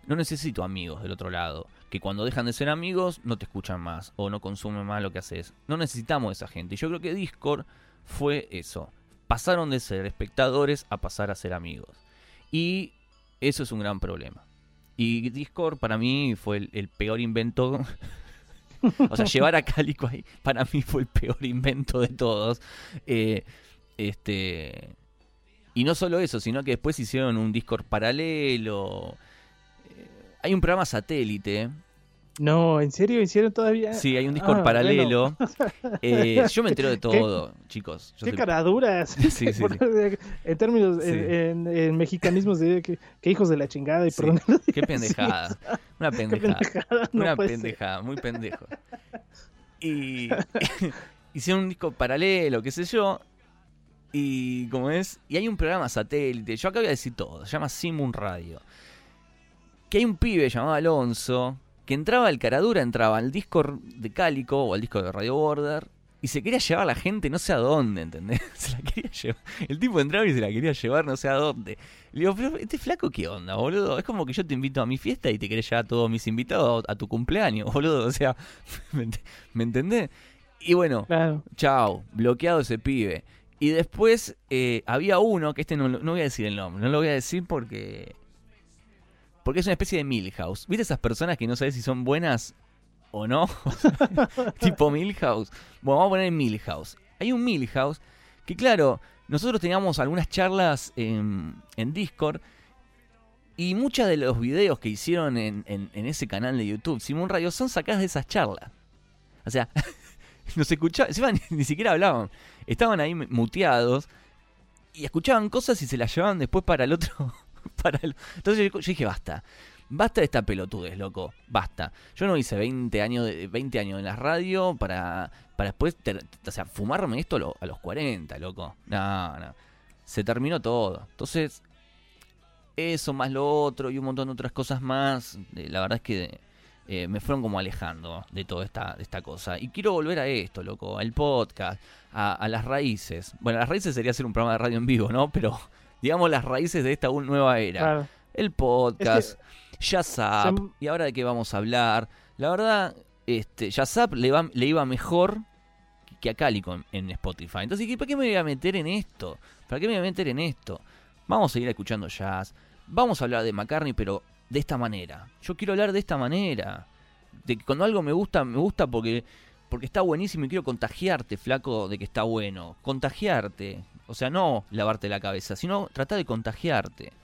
No necesito amigos del otro lado, que cuando dejan de ser amigos no te escuchan más o no consumen más lo que haces. No necesitamos esa gente. Yo creo que Discord fue eso. Pasaron de ser espectadores a pasar a ser amigos. Y eso es un gran problema. Y Discord para mí fue el, peor invento. o sea, llevar a Calico ahí para mí fue el peor invento de todos. Eh, este. Y no solo eso, sino que después hicieron un Discord paralelo. Hay un programa satélite. No, ¿en serio hicieron todavía? Sí, hay un Discord ah, paralelo. Eh, yo me entero de todo, chicos. qué caraduras. Sí, sí, en términos, en, mexicanismos, de que, hijos de la chingada. Y perdón, qué pendejada. Una pendejada. una pendejada, muy pendejo. Y, hicieron un disco paralelo, qué sé yo. Y como es, y hay un programa satélite, yo acá voy a decir todo, se llama Simun Radio. Que hay un pibe llamado Alonso, que entraba al Caradura, entraba al Discord de Cálico o al disco de Radio Border, y se quería llevar a la gente no sé a dónde, ¿entendés? Se la quería llevar. El tipo entraba y se la quería llevar no sé a dónde. Le digo, pero este flaco, ¿qué onda, boludo? Es como que yo te invito a mi fiesta y te querés llevar a todos mis invitados a tu cumpleaños, boludo. O sea, ¿me, entendés? Y bueno, chao, bloqueado ese pibe. Y después eh, había uno, que este no, no voy a decir el nombre, no lo voy a decir porque porque es una especie de Milhouse. ¿Viste esas personas que no sabes si son buenas o no? tipo Milhouse. Bueno, vamos a poner Milhouse. Hay un Milhouse que, claro, nosotros teníamos algunas charlas en, Discord. Y muchos de los videos que hicieron en, ese canal de YouTube, Simón Radio, son sacadas de esas charlas. O sea, nos escuchaban, ni, ni siquiera hablaban. Estaban ahí muteados y escuchaban cosas y se las llevaban después para el otro Entonces yo, dije, basta. Basta de esta pelotudez, loco. Basta. Yo no hice 20 años, de, 20 años en la radio para, para después, o sea, fumarme esto a, los 40, loco. No, no. Se terminó todo. Entonces, eso más lo otro y un montón de otras cosas más, eh, la verdad es que eh, me fueron como alejando de toda esta, esta cosa. Y quiero volver a esto, loco, al podcast, a las raíces. Bueno, las raíces sería hacer un programa de radio en vivo, ¿no? Pero digamos, las raíces de esta nueva era. El podcast, es y ahora de qué vamos a hablar. La verdad, este, Yazap le, le iba mejor que a Calico en, Spotify. Entonces, ¿para qué me voy a meter en esto? ¿Para qué me voy a meter en esto? Vamos a seguir escuchando jazz. Vamos a hablar de McCartney, pero de esta manera. Yo quiero hablar de esta manera. De que cuando algo me gusta, me gusta porque, porque está buenísimo y quiero contagiarte, flaco, de que está bueno. Contagiarte. O sea, no lavarte la cabeza, sino tratar de contagiarte.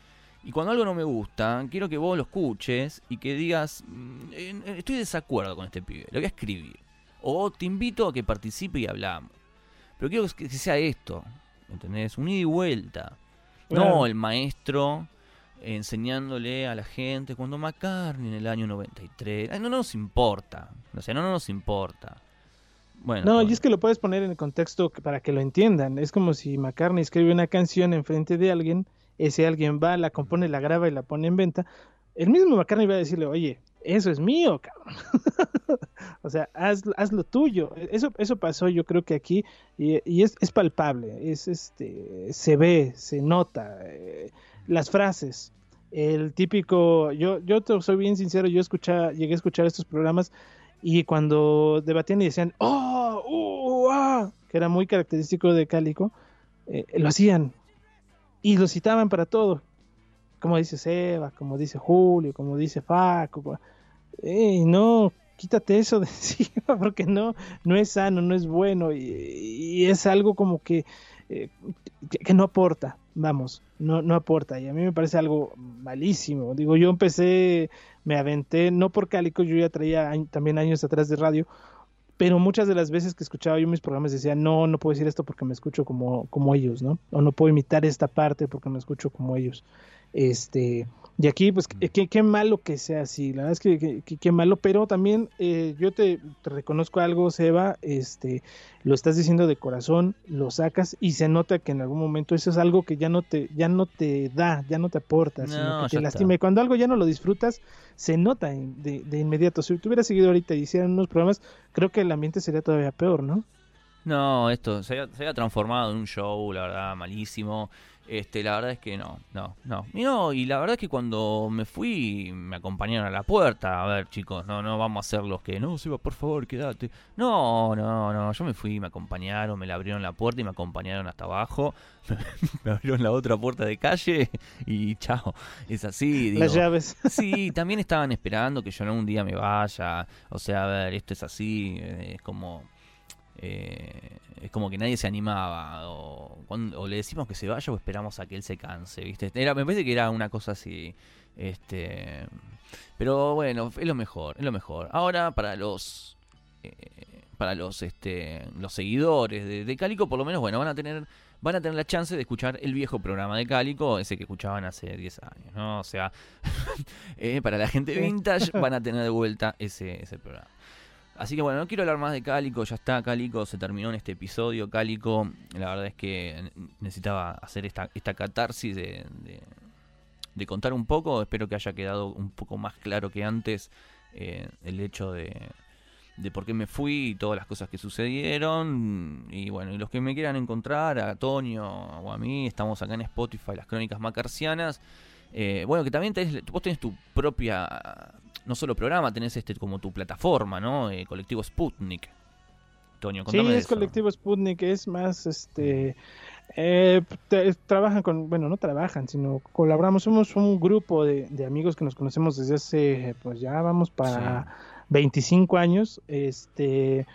Y cuando algo no me gusta, quiero que vos lo escuches y que digas, mm, estoy de desacuerdo con este pibe, lo voy a escribir. O te invito a que participe y hablamos. Pero quiero que sea esto, ¿entendés? Un ida y vuelta. No el maestro enseñándole a la gente cuando McCartney en el año 93. no, no nos importa. O sea, no, no nos importa no, y es que lo puedes poner en el contexto para que lo entiendan. Es como si McCartney escribe una canción enfrente de alguien, ese alguien va, la compone, la graba y la pone en venta. El mismo McCartney va a decirle, oye, eso es mío, cabrón. o sea, haz, lo tuyo. Eso, eso pasó yo creo que aquí y, es, es, palpable, es este, se ve, se nota. Eh, las frases, el típico, yo, yo te soy bien sincero, yo escucha, llegué a escuchar estos programas y cuando debatían y decían, ¡Oh! Uh, ah", que era muy característico de Cálico, eh, lo hacían y lo citaban para todo. Como dice Seba, como dice Julio, como dice Faco. Eh, no, quítate eso de encima porque no, no es sano, no es bueno y, es algo como que, eh, que, no aporta, vamos, no, no aporta y a mí me parece algo malísimo. Digo, yo empecé me aventé, no por Cálico, yo ya traía también años atrás de radio, pero muchas de las veces que escuchaba yo mis programas decía, no, no puedo decir esto porque me escucho como, como ellos, ¿no? O no puedo imitar esta parte porque me escucho como ellos. Este, y aquí, pues, qué, malo que sea así, la verdad es que qué malo, pero también eh, yo te, reconozco algo, Seba, este, lo estás diciendo de corazón, lo sacas y se nota que en algún momento eso es algo que ya no te, ya no te da, ya no te aporta, sino que te lastima. Y cuando algo ya no lo disfrutas, se nota de, de inmediato. Si tú hubieras seguido ahorita y hicieran unos programas, creo que el ambiente sería todavía peor, ¿no? No, esto se se había transformado en un show, la verdad, malísimo. Este, la verdad es que no, no, no. Y no, y la verdad es que cuando me fui, me acompañaron a la puerta. A ver, chicos, no, no vamos a ser los que, no, Seba, por favor, quédate. No, no, no, yo me fui, me acompañaron, me la abrieron la puerta y me acompañaron hasta abajo. me abrieron la otra puerta de calle y chao. Es así. Las llaves. sí, también estaban esperando que yo no un día me vaya. O sea, a ver, esto es así, es como eh, es como que nadie se animaba. O, cuando, le decimos que se vaya o esperamos a que él se canse, ¿viste? Era, me parece que era una cosa así. Este, pero bueno, es lo mejor, es lo mejor. Ahora para los eh, para los este los seguidores de, de, Cálico, por lo menos, bueno, van a tener van a tener la chance de escuchar el viejo programa de Cálico, ese que escuchaban hace 10 años, ¿no? O sea, eh, para la gente vintage van a tener de vuelta ese, ese programa. Así que bueno, no quiero hablar más de Cálico, ya está, Cálico se terminó en este episodio, Cálico, la verdad es que necesitaba hacer esta, esta catarsis de, de, contar un poco, espero que haya quedado un poco más claro que antes eh, el hecho de, de por qué me fui y todas las cosas que sucedieron. Y bueno, y los que me quieran encontrar, a Antonio o a mí, estamos acá en Spotify, las crónicas macarcianas. Eh, bueno, que también tenés, vos tenés tu propia, no solo programa, tenés este como tu plataforma, ¿no? Eh, colectivo Sputnik. Toño, sí, es colectivo Sputnik, es más, este, eh, trabajan con, bueno, no trabajan, sino colaboramos, somos un grupo de, amigos que nos conocemos desde hace, pues ya vamos para 25 años, este,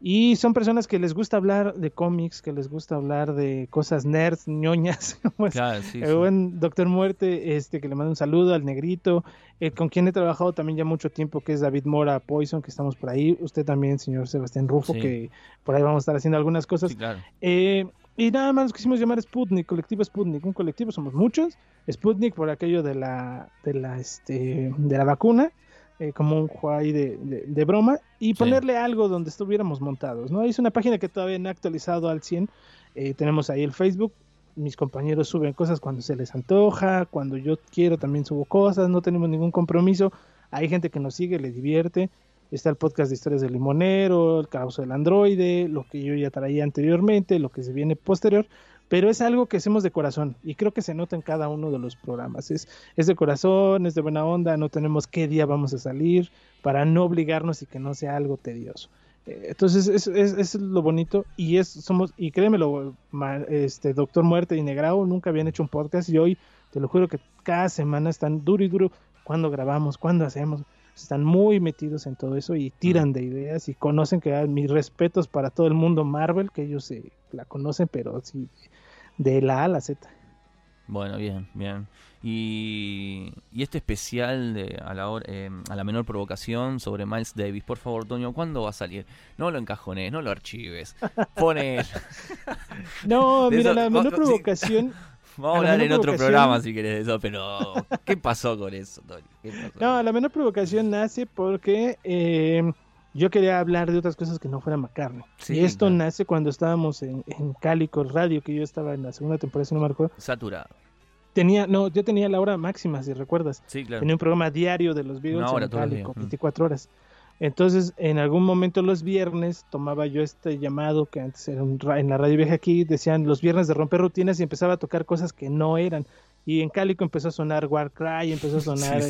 y son personas que les gusta hablar de cómics, que les gusta hablar de cosas nerds, ñoñas. Claro, el buen Doctor Muerte, este, que le mando un saludo al negrito, eh, con quien he trabajado también ya mucho tiempo, que es David Mora Poison, que estamos por ahí. Usted también, señor Sebastián Rufo, que por ahí vamos a estar haciendo algunas cosas. Eh, y nada más nos quisimos llamar Sputnik, colectivo Sputnik. Un colectivo somos muchos. Sputnik por aquello de la, de la, este, de la vacuna. Eh, como un ahí de, de, broma y ponerle algo donde estuviéramos montados, ¿no? Es una página que todavía no ha actualizado al 100, eh, tenemos ahí el Facebook, mis compañeros suben cosas cuando se les antoja, cuando yo quiero también subo cosas, no tenemos ningún compromiso, hay gente que nos sigue, le divierte, está el podcast de historias del limonero, el caos del androide, lo que yo ya traía anteriormente, lo que se viene posterior, pero es algo que hacemos de corazón y creo que se nota en cada uno de los programas. Es, es de corazón, es de buena onda, no tenemos qué día vamos a salir para no obligarnos y que no sea algo tedioso. Eh, entonces es, es, es, lo bonito y es somos y créemelo, este Doctor Muerte y Negrao nunca habían hecho un podcast y hoy te lo juro que cada semana están duro y duro cuando grabamos, cuando hacemos, están muy metidos en todo eso y tiran de ideas y conocen que mis respetos para todo el mundo Marvel, que ellos se la conocen, pero sí de la A a la Z. Bueno, bien, bien. Y, y este especial de, a, la eh, a la menor provocación sobre Miles Davis, por favor, Toño, ¿cuándo va a salir? No lo encajones, no lo archives. Pone. no, mira, la menor provocación. Vamos a hablar en otro programa si querés eso, pero ¿qué pasó con eso, Toño? No, la menor provocación nace porque. Eh, yo quería hablar de otras cosas que no fuera McCartney. y esto nace cuando estábamos en, en Cálico Radio, que yo estaba en la segunda temporada, si no me acuerdo. Saturado. Tenía, no, yo tenía la hora máxima, si recuerdas. Sí, claro. Tenía un programa diario de los Beatles en Cálico, 24 mm. horas. Entonces, en algún momento los viernes tomaba yo este llamado que antes era en la radio vieja aquí, decían los viernes de romper rutinas y empezaba a tocar cosas que no eran. Y en Cálico empezó a sonar Warcry, empezó a sonar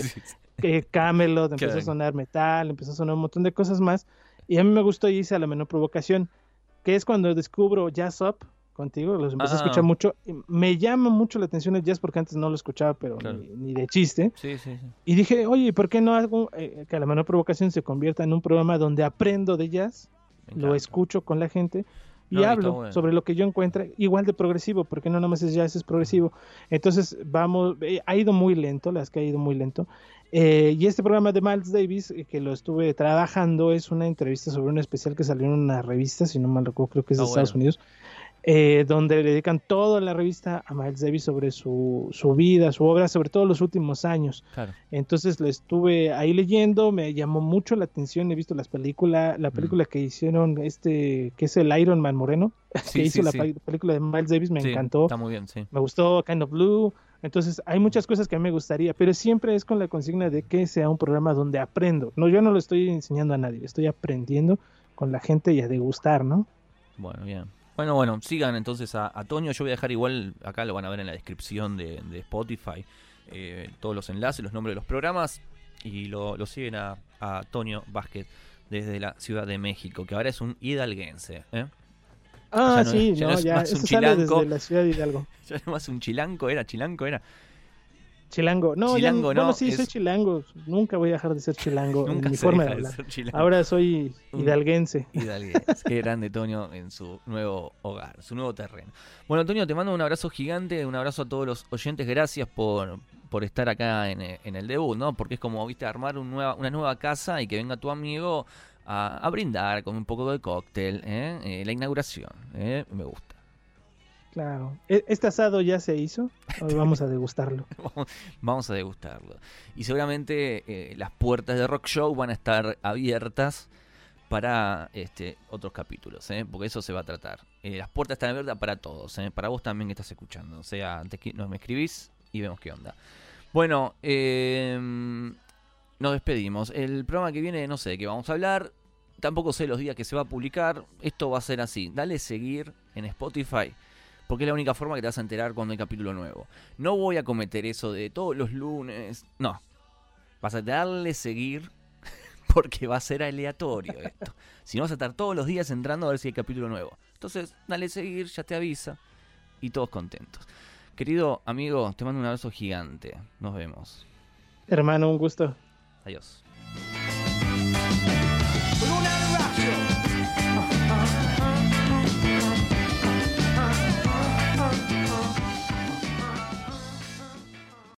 que Camelot, empezó a sonar metal, empezó a sonar un montón de cosas más. Y a mí me gustó y hice a la menor provocación, que es cuando descubro Jazz Up contigo, los empecé a escuchar mucho. Me llama mucho la atención el jazz porque antes no lo escuchaba, pero ni, de chiste. Y dije, oye, ¿por qué no hago eh, que a la menor provocación se convierta en un programa donde aprendo de jazz, lo escucho con la gente y hablo sobre lo que yo encuentro igual de progresivo, porque no nada más es jazz, es progresivo. Entonces, vamos, eh, ha ido muy lento, las que ha ido muy lento. Eh, y este programa de Miles Davis, eh, que lo estuve trabajando, es una entrevista sobre un especial que salió en una revista, si no mal recuerdo, creo que es de ah, Estados Unidos, eh, donde le dedican toda la revista a Miles Davis sobre su, su vida, su obra, sobre todo los últimos años. Entonces lo estuve ahí leyendo, me llamó mucho la atención, he visto las películas, la película que hicieron, este, que es el Iron Man Moreno, que hizo la película de Miles Davis, me encantó. Está muy bien, sí. Me gustó Kind of Blue. Entonces, hay muchas cosas que a mí me gustaría, pero siempre es con la consigna de que sea un programa donde aprendo. No, yo no lo estoy enseñando a nadie, estoy aprendiendo con la gente y a degustar, ¿no? Bueno, bien. Bueno, bueno, sigan entonces a, Toño. Yo voy a dejar igual, acá lo van a ver en la descripción de, Spotify, eh, todos los enlaces, los nombres de los programas. Y lo, siguen a, a Toño Vázquez desde la Ciudad de México, que ahora es un hidalguense. ¿eh? Ah, sí, ya, no, ya, eso sale desde la ciudad de Hidalgo. Ya no más un chilanco, era chilanco, era. Chilango, no, chilango, no, bueno, sí, soy chilango, nunca voy a dejar de ser chilango en mi forma de hablar. Ahora soy hidalguense. Hidalguense, qué grande Toño en su nuevo hogar, su nuevo terreno. Bueno, Toño, te mando un abrazo gigante, un abrazo a todos los oyentes, gracias por, por estar acá en, el debut, ¿no? Porque es como, viste, armar un nueva, una nueva casa y que venga tu amigo a, brindar con un poco de cóctel, ¿eh? Eh, la inauguración, ¿eh? me gusta. Claro. ¿E-, ¿Este asado ya se hizo? vamos a degustarlo? vamos a degustarlo. Y seguramente eh, las puertas de Rock Show van a estar abiertas para este, otros capítulos, ¿eh? porque eso se va a tratar. Eh, las puertas están abiertas para todos, para vos también que estás escuchando. O sea, antes que nos me escribís y vemos qué onda. Bueno, em, nos despedimos. El programa que viene, no sé de qué vamos a hablar. Tampoco sé los días que se va a publicar. Esto va a ser así. Dale seguir en Spotify. Porque es la única forma que te vas a enterar cuando hay capítulo nuevo. No voy a cometer eso de todos los lunes. No. Vas a darle seguir porque va a ser aleatorio esto. Si no vas a estar todos los días entrando a ver si hay capítulo nuevo. Entonces, dale seguir, ya te avisa y todos contentos. Querido amigo, te mando un abrazo gigante. Nos vemos. Hermano, un gusto. Adiós.